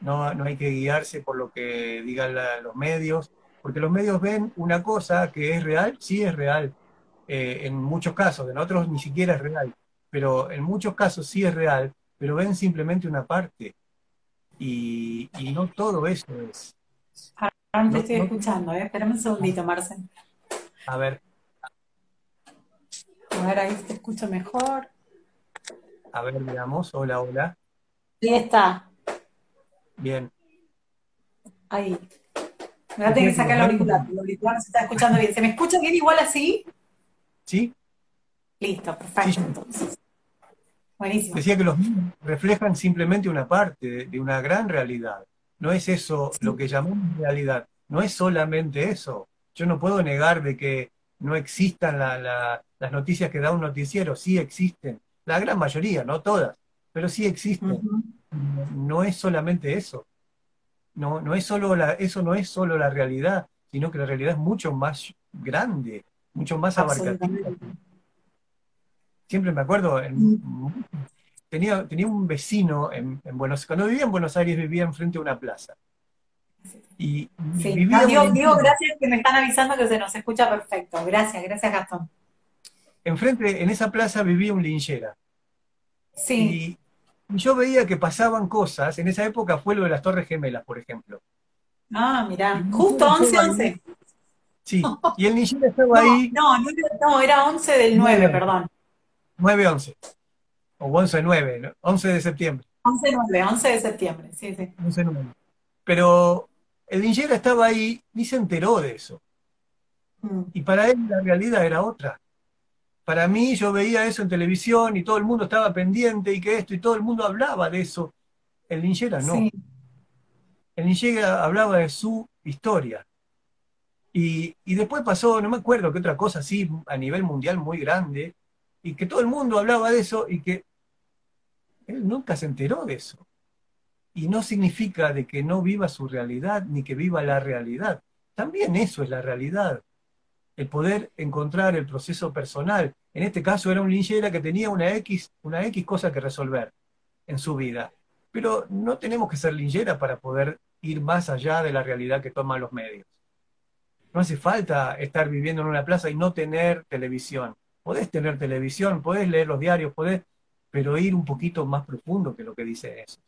[SPEAKER 2] No, no hay que guiarse por lo que digan los medios, porque los medios ven una cosa que es real, sí es real, eh, en muchos casos, en otros ni siquiera es real, pero en muchos casos sí es real, pero ven simplemente una parte. Y, no todo eso es.
[SPEAKER 3] Ahora te estoy escuchando, ¿eh? Espérame un segundito, Marcel.
[SPEAKER 2] A ver.
[SPEAKER 3] A ver, ahí te escucho mejor.
[SPEAKER 2] A ver, veamos. Hola, hola.
[SPEAKER 3] Ahí está.
[SPEAKER 2] Bien.
[SPEAKER 3] Ahí. Me voy a tener que sacar el auricular. El auricular se está escuchando bien. ¿Se me escucha bien igual así?
[SPEAKER 2] Sí.
[SPEAKER 3] Listo, perfecto entonces. Buenísimo.
[SPEAKER 2] Decía que los mismos reflejan simplemente una parte de una gran realidad. No es eso lo que llamamos realidad. No es solamente eso. Yo no puedo negar de que no existan las noticias que da un noticiero, sí existen, la gran mayoría, no todas, pero sí existen. No es solamente eso. No, no es solo la, eso no es solo la realidad, sino que la realidad es mucho más grande, mucho más abarcativa. Siempre me acuerdo, tenía, tenía un vecino en, en Buenos cuando vivía en Buenos Aires vivía enfrente de una plaza.
[SPEAKER 3] Y sí. Ah, digo, gracias que me están avisando que se nos escucha perfecto. Gracias, gracias Gastón.
[SPEAKER 2] Enfrente, en esa plaza vivía un linchera.
[SPEAKER 3] Sí.
[SPEAKER 2] Y yo veía que pasaban cosas, en esa época fue lo de las Torres Gemelas, por ejemplo.
[SPEAKER 3] Ah, mirá, justo 11, 11.
[SPEAKER 2] Sí, y el linchera estaba ahí.
[SPEAKER 3] No, no, era 11 del 9, perdón.
[SPEAKER 2] 9, 11. O 11, 9, 11 de septiembre.
[SPEAKER 3] 11, 9, 11 de septiembre, sí, sí. 11, 9.
[SPEAKER 2] Pero el Lingera estaba ahí ni se enteró de eso. Mm. Y para él la realidad era otra. Para mí yo veía eso en televisión y todo el mundo estaba pendiente y que esto y todo el mundo hablaba de eso. El Lingera no. El Lingera hablaba de su historia. Y, y, después pasó, no me acuerdo qué otra cosa así a nivel mundial muy grande, y que todo el mundo hablaba de eso y que él nunca se enteró de eso. Y no significa de que no viva su realidad ni que viva la realidad. También eso es la realidad. El poder encontrar el proceso personal. En este caso era un linchera que tenía una X, una X cosa que resolver en su vida. Pero no tenemos que ser linchera para poder ir más allá de la realidad que toman los medios. No hace falta estar viviendo en una plaza y no tener televisión. Podés tener televisión, podés leer los diarios, podés, pero ir un poquito más profundo que lo que dice eso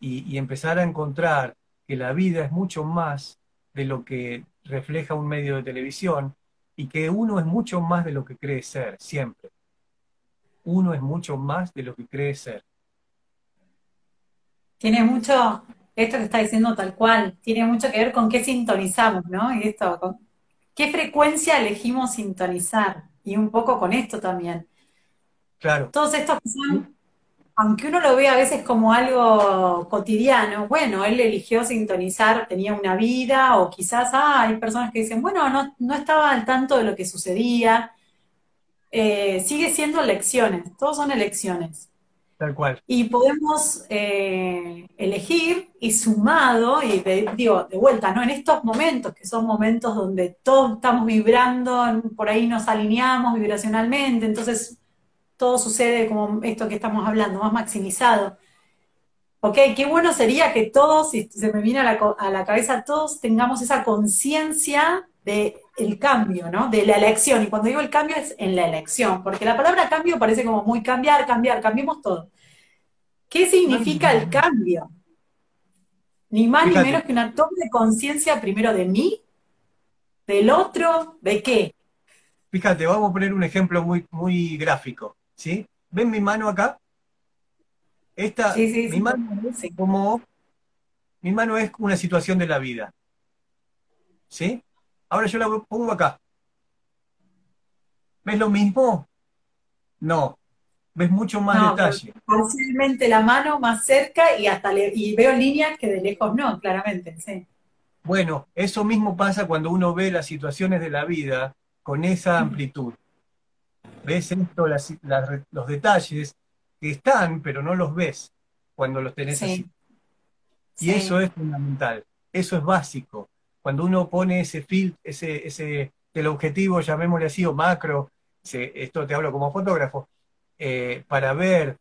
[SPEAKER 2] y, empezar a encontrar que la vida es mucho más de lo que refleja un medio de televisión y que uno es mucho más de lo que cree ser, siempre. Uno es mucho más de lo que cree ser.
[SPEAKER 3] Tiene mucho, esto que está diciendo tal cual, tiene mucho que ver con qué sintonizamos, ¿no? Y esto, con qué frecuencia elegimos sintonizar. Y un poco con esto también.
[SPEAKER 2] Claro.
[SPEAKER 3] Todos estos que son aunque uno lo ve a veces como algo cotidiano, bueno, él eligió sintonizar, tenía una vida, o quizás ah, hay personas que dicen, bueno, no, no estaba al tanto de lo que sucedía. Eh, sigue siendo elecciones, todos son elecciones. Y podemos eh, elegir y sumado, y digo, de vuelta, ¿no? En estos momentos, que son momentos donde todos estamos vibrando, por ahí nos alineamos vibracionalmente, entonces todo sucede como esto que estamos hablando, más maximizado.
[SPEAKER 1] ok, qué bueno sería que todos, si se me viene a la, a la cabeza, todos tengamos esa conciencia del cambio, ¿no? De la elección. Y cuando digo el cambio es en la elección, porque la palabra cambio parece como muy cambiar, cambiar, cambiemos todo. ¿Qué significa el cambio? Ni más ni menos que una toma de conciencia primero de mí, del otro, ¿de qué?
[SPEAKER 2] Fíjate, vamos a poner un ejemplo muy, muy gráfico, ¿sí? ¿Ven mi mano acá? Esta, mi mano es como, mi mano es una situación de la vida, ¿sí? Ahora yo la pongo acá. ¿Ves lo mismo? No. ¿Ves mucho más detalle?
[SPEAKER 1] Posiblemente la mano más cerca y hasta y veo líneas que de lejos no, claramente, sí.
[SPEAKER 2] Bueno, eso mismo pasa cuando uno ve las situaciones de la vida con esa amplitud. Ves esto, los detalles que están, pero no los ves cuando los tenés así. Y eso es fundamental, eso es básico cuando uno pone ese filtro, ese, ese, el objetivo, llamémosle así, o macro, esto te hablo como fotógrafo, eh, para ver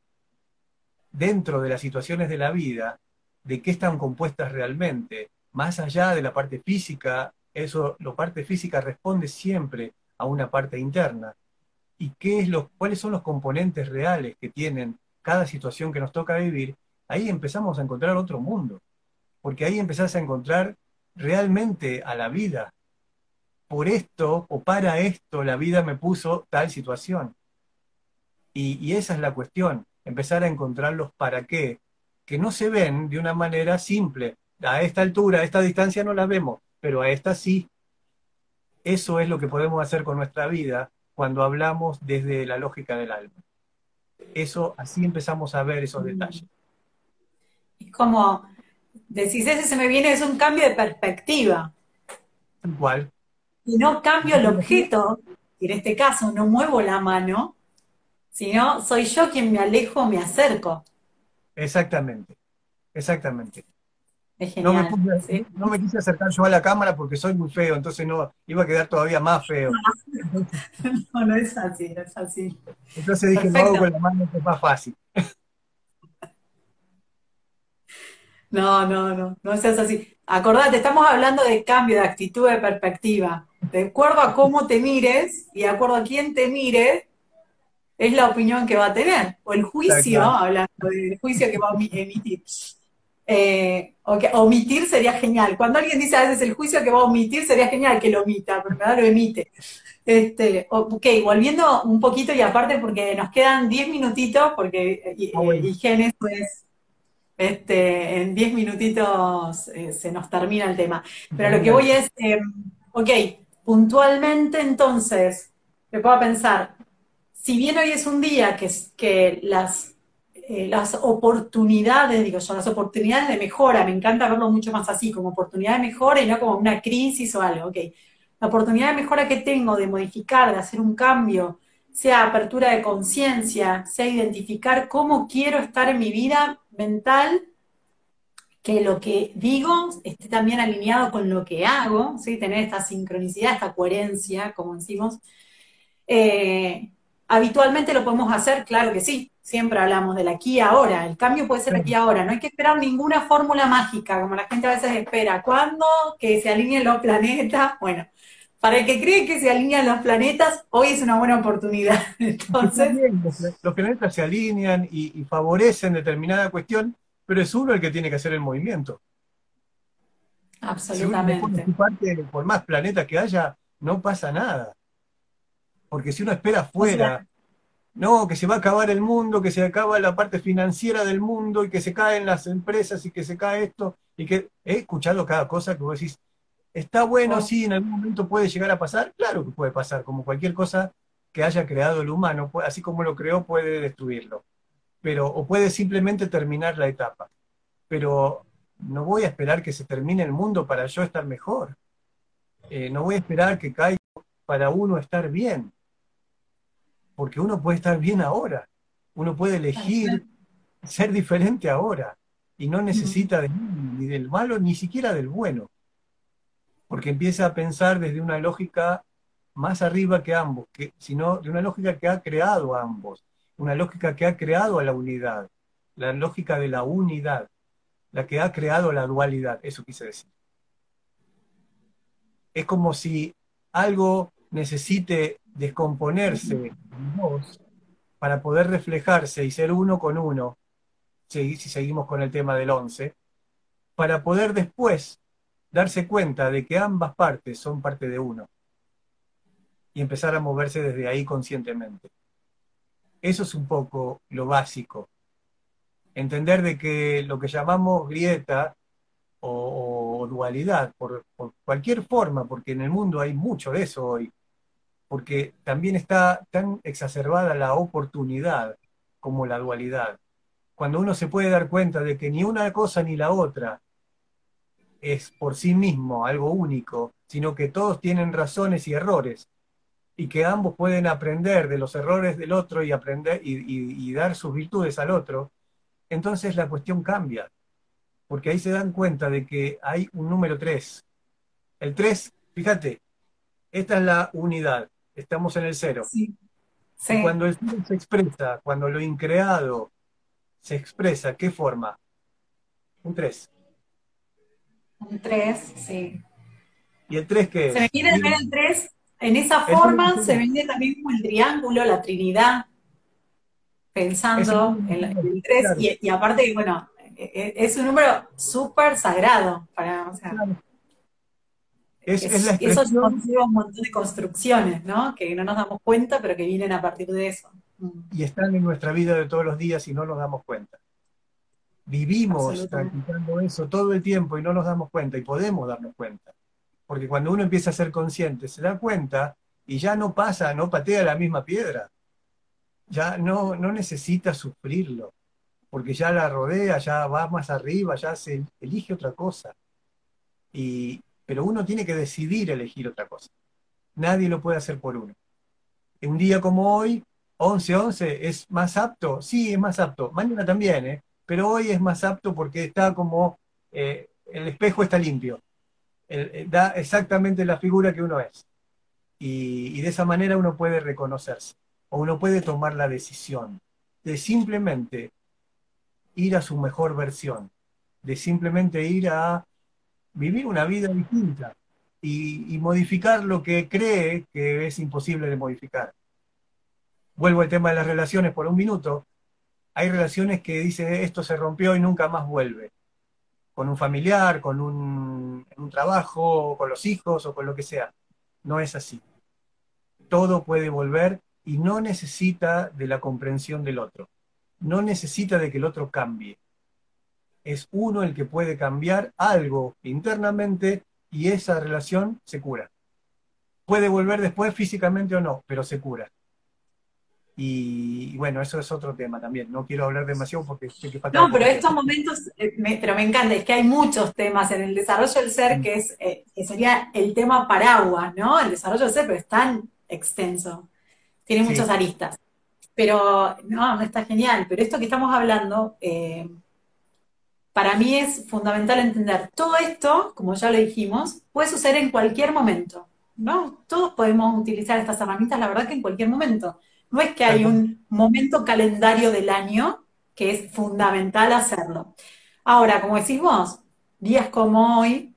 [SPEAKER 2] dentro de las situaciones de la vida, de qué están compuestas realmente, más allá de la parte física, eso, la parte física responde siempre a una parte interna. ¿Y qué es lo, cuáles son los componentes reales que tienen cada situación que nos toca vivir? Ahí empezamos a encontrar otro mundo, porque ahí empezás a encontrar realmente a la vida. Por esto o para esto la vida me puso tal situación. Y, esa es la cuestión, empezar a encontrar los para qué, que no se ven de una manera simple. A esta altura, a esta distancia no las vemos, pero a esta sí. Eso es lo que podemos hacer con nuestra vida cuando hablamos desde la lógica del alma. Eso, así empezamos a ver esos detalles.
[SPEAKER 1] Es como decís, ese se me viene, es un cambio de perspectiva.
[SPEAKER 2] ¿Cuál?
[SPEAKER 1] Y no cambio el objeto, y en este caso no muevo la mano, sino soy yo quien me alejo, me acerco.
[SPEAKER 2] Exactamente, exactamente.
[SPEAKER 1] Es genial,
[SPEAKER 2] no, me quise acercar yo a la cámara porque soy muy feo, entonces no iba a quedar todavía más feo.
[SPEAKER 1] no, no es así, no es así.
[SPEAKER 2] Entonces dije, lo hago con la mano que es más fácil.
[SPEAKER 1] No, no, no, no seas así. Acordate, estamos hablando de cambio de actitud, de perspectiva. De acuerdo a cómo te mires y de acuerdo a quién te mire, es la opinión que va a tener. O el juicio, hablando del juicio que va a emitir. Eh, omitir sería genial. Cuando alguien dice a veces el juicio que va a omitir, sería genial que lo omita, pero nada lo emite. Este, ok, volviendo un poquito y aparte porque nos quedan 10 minutitos, porque y, ah, higiene es este, en 10 minutitos eh, se nos termina el tema. Pero lo que voy es, eh, ok, puntualmente entonces, me puedo pensar, si bien hoy es un día que, que las, eh, las oportunidades, digo yo, las oportunidades de mejora, me encanta verlo mucho más así, como oportunidad de mejora y no como una crisis o algo, ok. La oportunidad de mejora que tengo de modificar, de hacer un cambio, sea apertura de conciencia, sea identificar cómo quiero estar en mi vida, mental, que lo que digo esté también alineado con lo que hago, ¿sí? tener esta sincronicidad, esta coherencia, como decimos. Eh, habitualmente lo podemos hacer, claro que sí, siempre hablamos del aquí ahora, el cambio puede ser aquí ahora, no hay que esperar ninguna fórmula mágica, como la gente a veces espera, ¿cuándo? Que se alineen los planetas, bueno, para el que cree que se alinean los planetas, hoy es una buena oportunidad. Entonces,
[SPEAKER 2] los planetas se alinean y, favorecen determinada cuestión, pero es uno el que tiene que hacer el movimiento.
[SPEAKER 1] Absolutamente.
[SPEAKER 2] por más planetas que haya, no pasa nada. Porque si uno espera afuera, no, que se va a acabar el mundo, que se acaba la parte financiera del mundo y que se caen las empresas y que se cae esto, y que he escuchado cada cosa que vos decís, ¿Está bueno? Sí, en algún momento puede llegar a pasar. Claro que puede pasar, como cualquier cosa que haya creado el humano, así como lo creó, puede destruirlo. Pero, o puede simplemente terminar la etapa. Pero no voy a esperar que se termine el mundo para yo estar mejor. Eh, no voy a esperar que caiga para uno estar bien. Porque uno puede estar bien ahora. Uno puede elegir ser diferente ahora. Y no necesita ni del malo, ni siquiera del bueno porque empieza a pensar desde una lógica más arriba que ambos, sino de una lógica que ha creado a ambos, una lógica que ha creado a la unidad. la lógica de la unidad, la que ha creado la dualidad, eso quise decir. Es como si algo necesite descomponerse en vos para poder reflejarse y ser uno con uno, si, seguimos con el tema del 11, para poder después darse cuenta de que ambas partes son parte de uno y empezar a moverse desde ahí conscientemente. Eso es un poco lo básico. Entender de que lo que llamamos grieta o, dualidad, por, por, cualquier forma, porque en el mundo hay mucho de eso hoy, porque también está tan exacerbada la oportunidad como la dualidad. Cuando uno se puede dar cuenta de que ni una cosa ni la otra es por sí mismo algo único, sino que todos tienen razones y errores, y que ambos pueden aprender de los errores del otro y aprender y, dar sus virtudes al otro, entonces la cuestión cambia, porque ahí se dan cuenta de que hay un número 3. El 3, fíjate, esta es la unidad, estamos en el cero. cuando el cero se expresa, cuando lo increado se expresa, ¿qué forma? Un 3.
[SPEAKER 1] Un 3, sí.
[SPEAKER 2] ¿Y el 3 qué es?
[SPEAKER 1] Se me quiere ver el 3 en esa forma se vende también como el triángulo, la Trinidad, pensando en, el 3, y, aparte, bueno, e, e, es un número súper sagrado para, o sea, es, eso un montón de construcciones, ¿no? Que no nos damos cuenta, pero que vienen a partir de eso.
[SPEAKER 2] Y están en nuestra vida de todos los días y no nos damos cuenta. Vivimos practicando eso todo el tiempo y no nos damos cuenta y podemos darnos cuenta. Porque cuando uno empieza a ser consciente, se da cuenta y ya no pasa, no patea la misma piedra. Ya no, no necesita sufrirlo, porque ya la rodea, ya va más arriba, ya se elige otra cosa. Y, pero uno tiene que decidir elegir otra cosa. Nadie lo puede hacer por uno. Un día como hoy, 11-11, ¿es más apto? Sí, es más apto. Mañana también, ¿eh? Pero hoy es más apto porque está como, eh, el espejo está limpio da exactamente la figura que uno es. Y, de esa manera uno puede reconocerse, o uno puede tomar la decisión de simplemente ir a su mejor versión, de simplemente ir a vivir una vida distinta y, modificar lo que cree que es imposible de modificar. Vuelvo al tema de las relaciones por un minuto. Hay relaciones que dice esto se rompió y nunca más vuelve con un familiar, con un, un trabajo, con los hijos o con lo que sea. No es así. Todo puede volver y no necesita de la comprensión del otro. No necesita de que el otro cambie. Es uno el que puede cambiar algo internamente y esa relación se cura. Puede volver después físicamente o no, pero se cura. Y, bueno, eso es otro tema también. No quiero hablar demasiado porque sé que
[SPEAKER 1] falta. No, pero estos momentos, eh, pero me encanta, es que hay muchos temas en el desarrollo del ser que, es, eh, que sería el tema paraguas, ¿no? El desarrollo del ser, pero es tan extenso. Tiene muchas aristas. Pero, no, no está genial. Pero esto que estamos hablando, eh, para mí es fundamental entender todo esto, como ya lo dijimos, puede suceder en cualquier momento. ¿no? Todos podemos utilizar estas herramientas, la verdad que en cualquier momento. No es que hay un momento calendario del año que es fundamental hacerlo. Ahora, como decís vos, días como hoy,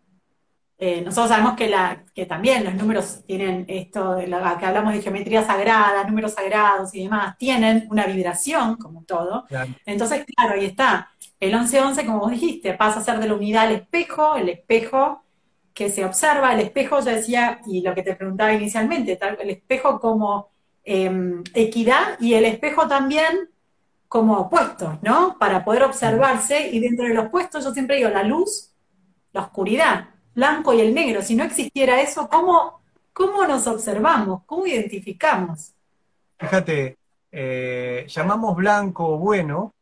[SPEAKER 1] eh, nosotros sabemos que, la, que también los números tienen esto, de la, que hablamos de geometría sagrada, números sagrados y demás, tienen una vibración, como todo. Entonces, claro, ahí está. El 11-11, como vos dijiste, pasa a ser de la unidad al espejo, el espejo que se observa, el espejo, ya decía, y lo que te preguntaba inicialmente, el espejo como Em, equidad y el espejo también como opuestos, ¿no? Para poder observarse y dentro de los opuestos yo siempre digo la luz, la oscuridad, blanco y el negro. Si no existiera eso, ¿cómo, cómo nos observamos? ¿Cómo identificamos?
[SPEAKER 2] Fíjate, eh, llamamos blanco bueno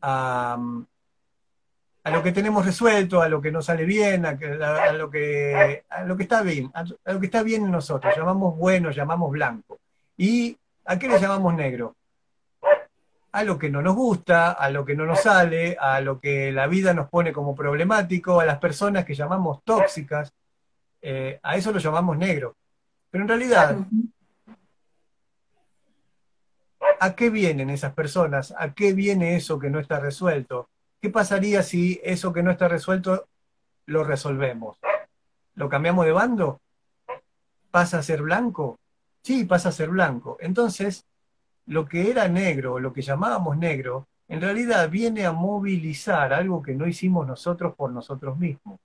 [SPEAKER 2] a, a lo que tenemos resuelto, a lo que nos sale bien, a, lo, que, a lo que está bien, a, lo que está bien en nosotros. Llamamos bueno, llamamos blanco. ¿Y a qué le llamamos negro? A lo que no nos gusta, a lo que no nos sale, a lo que la vida nos pone como problemático, a las personas que llamamos tóxicas, eh, a eso lo llamamos negro. Pero en realidad ¿A qué vienen esas personas? ¿A qué viene eso que no está resuelto? ¿Qué pasaría si eso que no está resuelto lo resolvemos? ¿Lo cambiamos de bando? ¿Pasa a ser blanco? Sí, pasa a ser blanco. Entonces, lo que era negro, lo que llamábamos negro, en realidad viene a movilizar algo que no hicimos nosotros por nosotros mismos.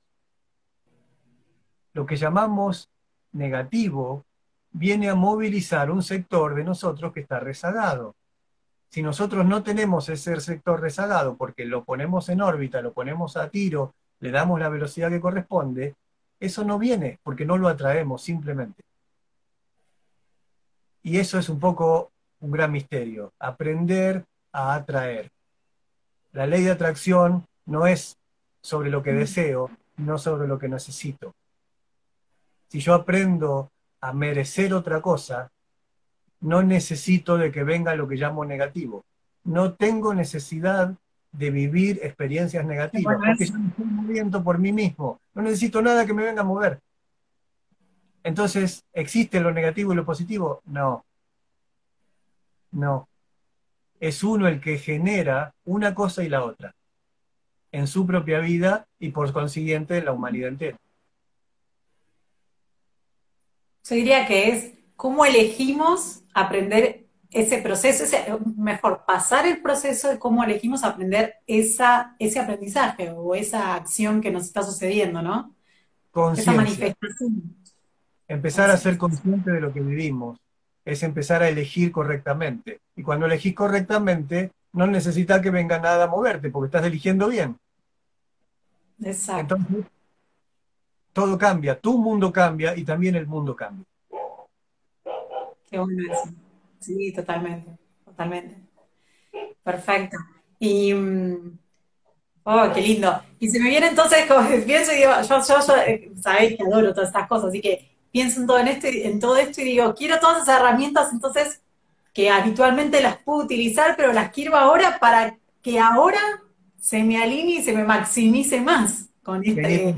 [SPEAKER 2] Lo que llamamos negativo viene a movilizar un sector de nosotros que está rezagado. Si nosotros no tenemos ese sector rezagado porque lo ponemos en órbita, lo ponemos a tiro, le damos la velocidad que corresponde, eso no viene porque no lo atraemos simplemente. Y eso es un poco un gran misterio, aprender a atraer. La ley de atracción no es sobre lo que deseo, no sobre lo que necesito. Si yo aprendo a merecer otra cosa, no necesito de que venga lo que llamo negativo. No tengo necesidad de vivir experiencias negativas, porque yo me estoy moviendo por mí mismo. No necesito nada que me venga a mover. Entonces, ¿existe lo negativo y lo positivo? No. No. Es uno el que genera una cosa y la otra en su propia vida y por consiguiente en la humanidad entera.
[SPEAKER 1] Yo diría que es cómo elegimos aprender ese proceso, mejor, pasar el proceso de cómo elegimos aprender esa, ese aprendizaje o esa acción que nos está sucediendo, ¿no?
[SPEAKER 2] Esa manifestación. Empezar a ser consciente de lo que vivimos es empezar a elegir correctamente. Y cuando elegís correctamente, no necesita que venga nada a moverte, porque estás eligiendo bien.
[SPEAKER 1] Exacto.
[SPEAKER 2] Entonces, todo cambia, tu mundo cambia y también el mundo cambia.
[SPEAKER 1] Qué bueno eso. Sí, totalmente, totalmente. Perfecto. Y, mm, oh, qué lindo. Y se me viene entonces, como pienso y digo, yo, yo, eh, sabéis que adoro todas estas cosas, así que pienso en todo, en, esto, en todo esto y digo, quiero todas esas herramientas, entonces, que habitualmente las puedo utilizar, pero las quiero ahora para que ahora se me alinee y se me maximice más con este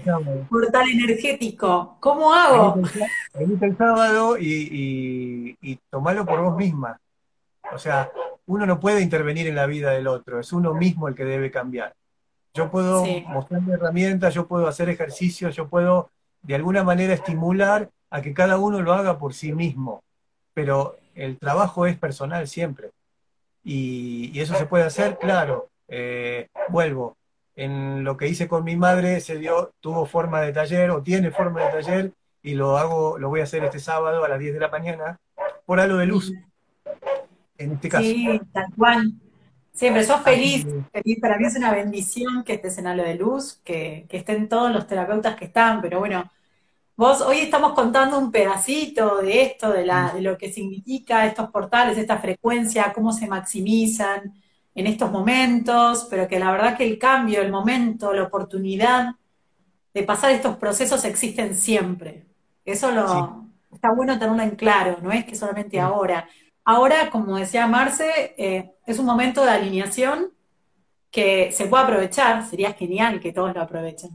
[SPEAKER 1] portal energético. ¿Cómo hago?
[SPEAKER 2] Venite el sábado y, y, tomalo por vos misma. O sea, uno no puede intervenir en la vida del otro, es uno mismo el que debe cambiar. Yo puedo mostrarle herramientas, yo puedo hacer ejercicios, yo puedo de alguna manera estimular a que cada uno lo haga por sí mismo, pero el trabajo es personal siempre. Y, eso se puede hacer, claro. Eh, vuelvo, en lo que hice con mi madre se dio, tuvo forma de taller o tiene forma de taller y lo hago, lo voy a hacer este sábado a las 10 de la mañana por algo de luz. En este caso.
[SPEAKER 1] Sí, tal cual. Siempre sos feliz, feliz. Para mí es una bendición que estés en Halo de Luz, que, que estén todos los terapeutas que están, pero bueno, vos hoy estamos contando un pedacito de esto, de, la, de lo que significa estos portales, esta frecuencia, cómo se maximizan, en estos momentos, pero que la verdad que el cambio, el momento, la oportunidad de pasar estos procesos existen siempre. Eso lo está bueno tenerlo en claro, no es que solamente ahora. Ahora, como decía Marce, eh, es un momento de alineación que se puede aprovechar, sería genial que todos lo aprovechen.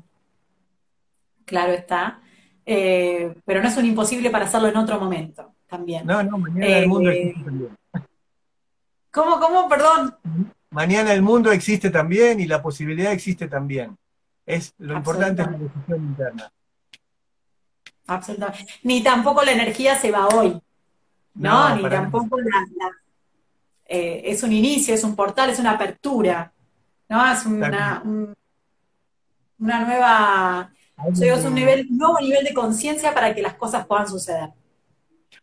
[SPEAKER 1] Claro está. Eh, pero no es un imposible para hacerlo en otro momento también.
[SPEAKER 2] No, no, mañana el mundo eh, existe también.
[SPEAKER 1] ¿Cómo, cómo? Perdón.
[SPEAKER 2] Mañana el mundo existe también y la posibilidad existe también. Es, lo importante es la decisión interna.
[SPEAKER 1] Absolutamente. Ni tampoco la energía se va hoy. No, ni tampoco la, eh, es un inicio, es un portal, es una apertura. ¿No? Es una, una nueva. es un nivel, nuevo nivel de conciencia para que las cosas puedan suceder.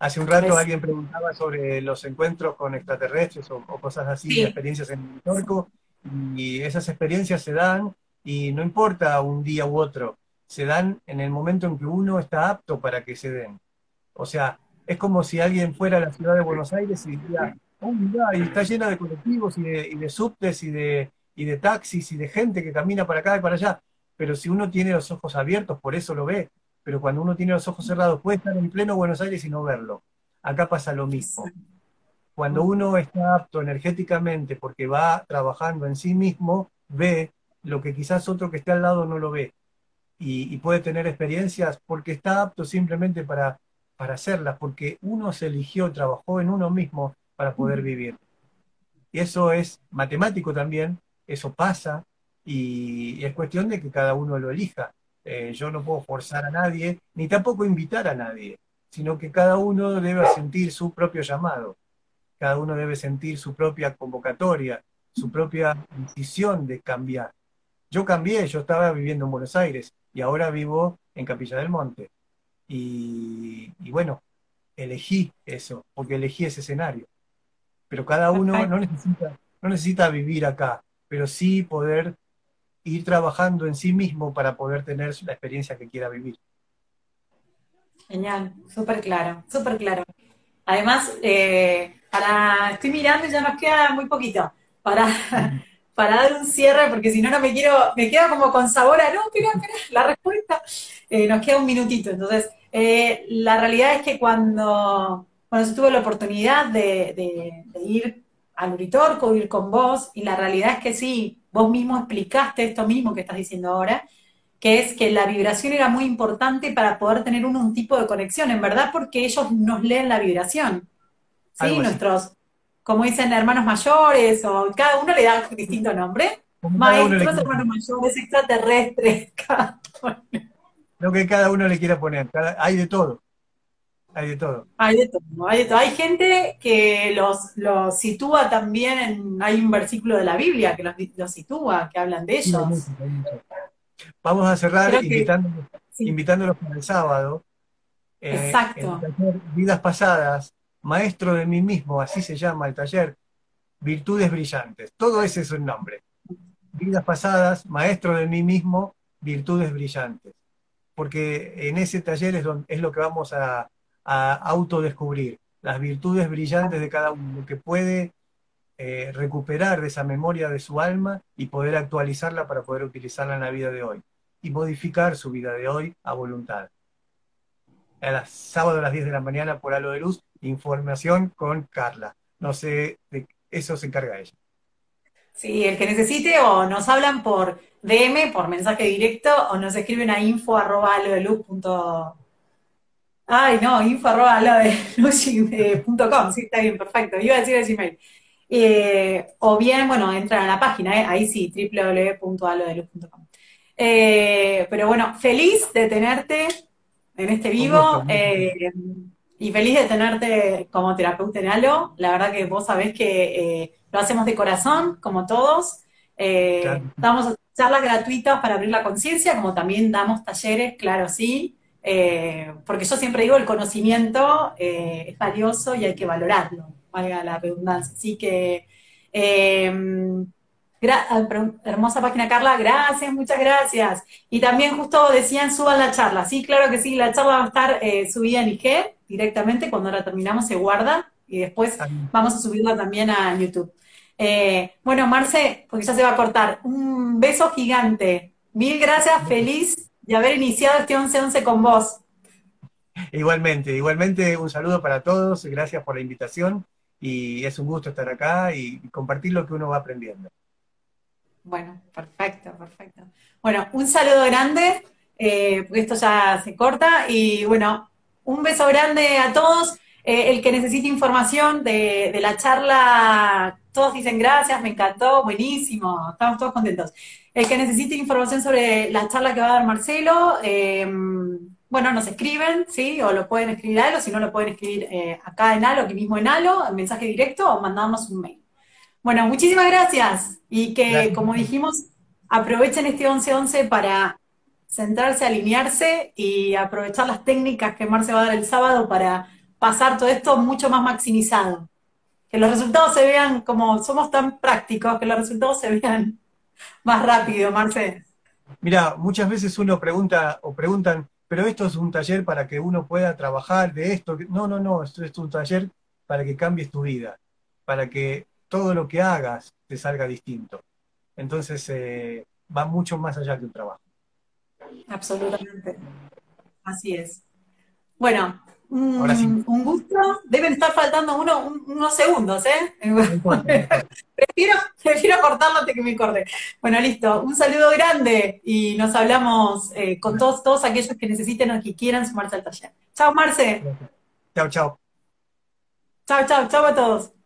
[SPEAKER 2] Hace un rato alguien preguntaba sobre los encuentros con extraterrestres o, cosas así, experiencias en el torco, y esas experiencias se dan y no importa un día u otro, se dan en el momento en que uno está apto para que se den. O sea, es como si alguien fuera a la ciudad de Buenos Aires y diría, oh, mira, y está llena de colectivos y de, y de subtes y de, y de taxis y de gente que camina para acá y para allá. Pero si uno tiene los ojos abiertos, por eso lo ve pero cuando uno tiene los ojos cerrados puede estar en pleno Buenos Aires y no verlo. Acá pasa lo mismo. Cuando uno está apto energéticamente porque va trabajando en sí mismo, ve lo que quizás otro que esté al lado no lo ve. Y, puede tener experiencias porque está apto simplemente para, para hacerlas, porque uno se eligió, trabajó en uno mismo para poder vivir. Y eso es matemático también, eso pasa, y es cuestión de que cada uno lo elija. Eh, yo no puedo forzar a nadie, ni tampoco invitar a nadie, sino que cada uno debe sentir su propio llamado, cada uno debe sentir su propia convocatoria, su propia decisión de cambiar. Yo cambié, yo estaba viviendo en Buenos Aires y ahora vivo en Capilla del Monte. Y, bueno, elegí eso, porque elegí ese escenario. Pero cada uno no necesita, no necesita vivir acá, pero sí poder ir trabajando en sí mismo para poder tener la experiencia que quiera vivir.
[SPEAKER 1] Genial, súper claro, súper claro. Además, eh, para, estoy mirando y ya nos queda muy poquito para, para dar un cierre, porque si no, no me quiero, me quedo como con sabor a, no, espera, espera, la respuesta, eh, nos queda un minutito. Entonces, eh, la realidad es que cuando, cuando se tuvo la oportunidad de, ir al Uritorco, ir con vos, y la realidad es que sí, vos mismo explicaste esto mismo que estás diciendo ahora, que es que la vibración era muy importante para poder tener un tipo de conexión, en verdad, porque ellos nos leen la vibración. Sí, nuestros, como dicen hermanos mayores, o cada uno le da un distinto nombre. Maestros, hermanos mayores, extraterrestres,
[SPEAKER 2] Lo que cada uno le quiera poner, hay de todo. Hay de todo.
[SPEAKER 1] Hay de todo, hay de todo. Hay gente que los, los sitúa también en, hay un versículo de la Biblia que los, sitúa, que hablan de ellos.
[SPEAKER 2] Vamos a cerrar invitándolos, para el sábado.
[SPEAKER 1] Eh, Exacto.
[SPEAKER 2] vidas pasadas, Maestro de mí mismo, así se llama el taller, Virtudes Brillantes. Todo ese es un nombre. Vidas pasadas, Maestro de mí mismo, Virtudes Brillantes. Porque en ese taller es, es lo que vamos a, autodescubrir, las virtudes brillantes de cada uno, que puede eh, recuperar de esa memoria de su alma y poder actualizarla para poder utilizarla en la vida de hoy y modificar su vida de hoy a voluntad. A las sábado a las 10 de la mañana por Halo de Luz información con Carla. No sé, de eso se encarga ella.
[SPEAKER 1] Sí, el que necesite o nos hablan por DM, por mensaje directo, o nos escriben a info arroba Ay, no, info arroba de sí, está bien, perfecto. Iba a decir el Gmail. Eh, o bien, bueno, entran a la página, eh, ahí sí, www.alodeluz.com. Eh, pero bueno, feliz de tenerte en este vivo. Eh, y feliz de tenerte como terapeuta en Halo. La verdad que vos sabés que eh, lo hacemos de corazón, como todos. Damos charlas gratuitas para abrir la conciencia, como también damos talleres, claro, sí. Eh, porque yo siempre digo, el conocimiento es valioso y hay que valorarlo, valga la redundancia. Así que, ah, hermosa página Carla, gracias, muchas gracias. Y también justo decían, suban la charla. Sí, claro que sí, la charla va a estar subida en IG directamente, cuando la terminamos se guarda y después vamos a subirla también a YouTube. Eh, bueno, Marce, porque ya se va a cortar, un beso gigante. Mil gracias, feliz de haber iniciado este 11-11 con vos.
[SPEAKER 2] Igualmente, igualmente un saludo para todos, gracias por la invitación y es un gusto estar acá y compartir lo que uno va aprendiendo.
[SPEAKER 1] Bueno, perfecto, perfecto. Bueno, un saludo grande, eh, porque esto ya se corta y bueno, un beso grande a todos. Eh, el que necesite información de, la charla, todos dicen gracias, me encantó, buenísimo, estamos todos contentos. El que necesite información sobre la charla que va a dar Marcelo, em, bueno, nos escriben, ¿sí? O lo pueden escribir a él, o si no lo pueden escribir eh, acá en Halo, aquí mismo en Halo, en mensaje directo, o mandarnos un mail. Bueno, muchísimas gracias. Y que, como dijimos, aprovechen este 11-11 para centrarse, alinearse y aprovechar las técnicas que Marce va a dar el sábado para pasar todo esto mucho más maximizado. Que los resultados se vean como somos tan prácticos, que los resultados se vean más rápido, Marce.
[SPEAKER 2] Mira, muchas veces uno pregunta o preguntan, pero esto es un taller para que uno pueda trabajar de esto. No, no, no, esto es un taller para que cambies tu vida, para que todo lo que hagas te salga distinto. Entonces, eh, va mucho más allá que un trabajo.
[SPEAKER 1] Absolutamente. Así es. Bueno, un, gusto. Deben estar faltando unos segundos, ¿eh? prefiero, prefiero cortarlo antes que me corte. Bueno, listo. Un saludo grande y nos hablamos eh, con todos, todos aquellos que necesiten o que quieran sumarse al taller. Chao, Marce.
[SPEAKER 2] Chao, chao.
[SPEAKER 1] Chao, chao, chao a todos.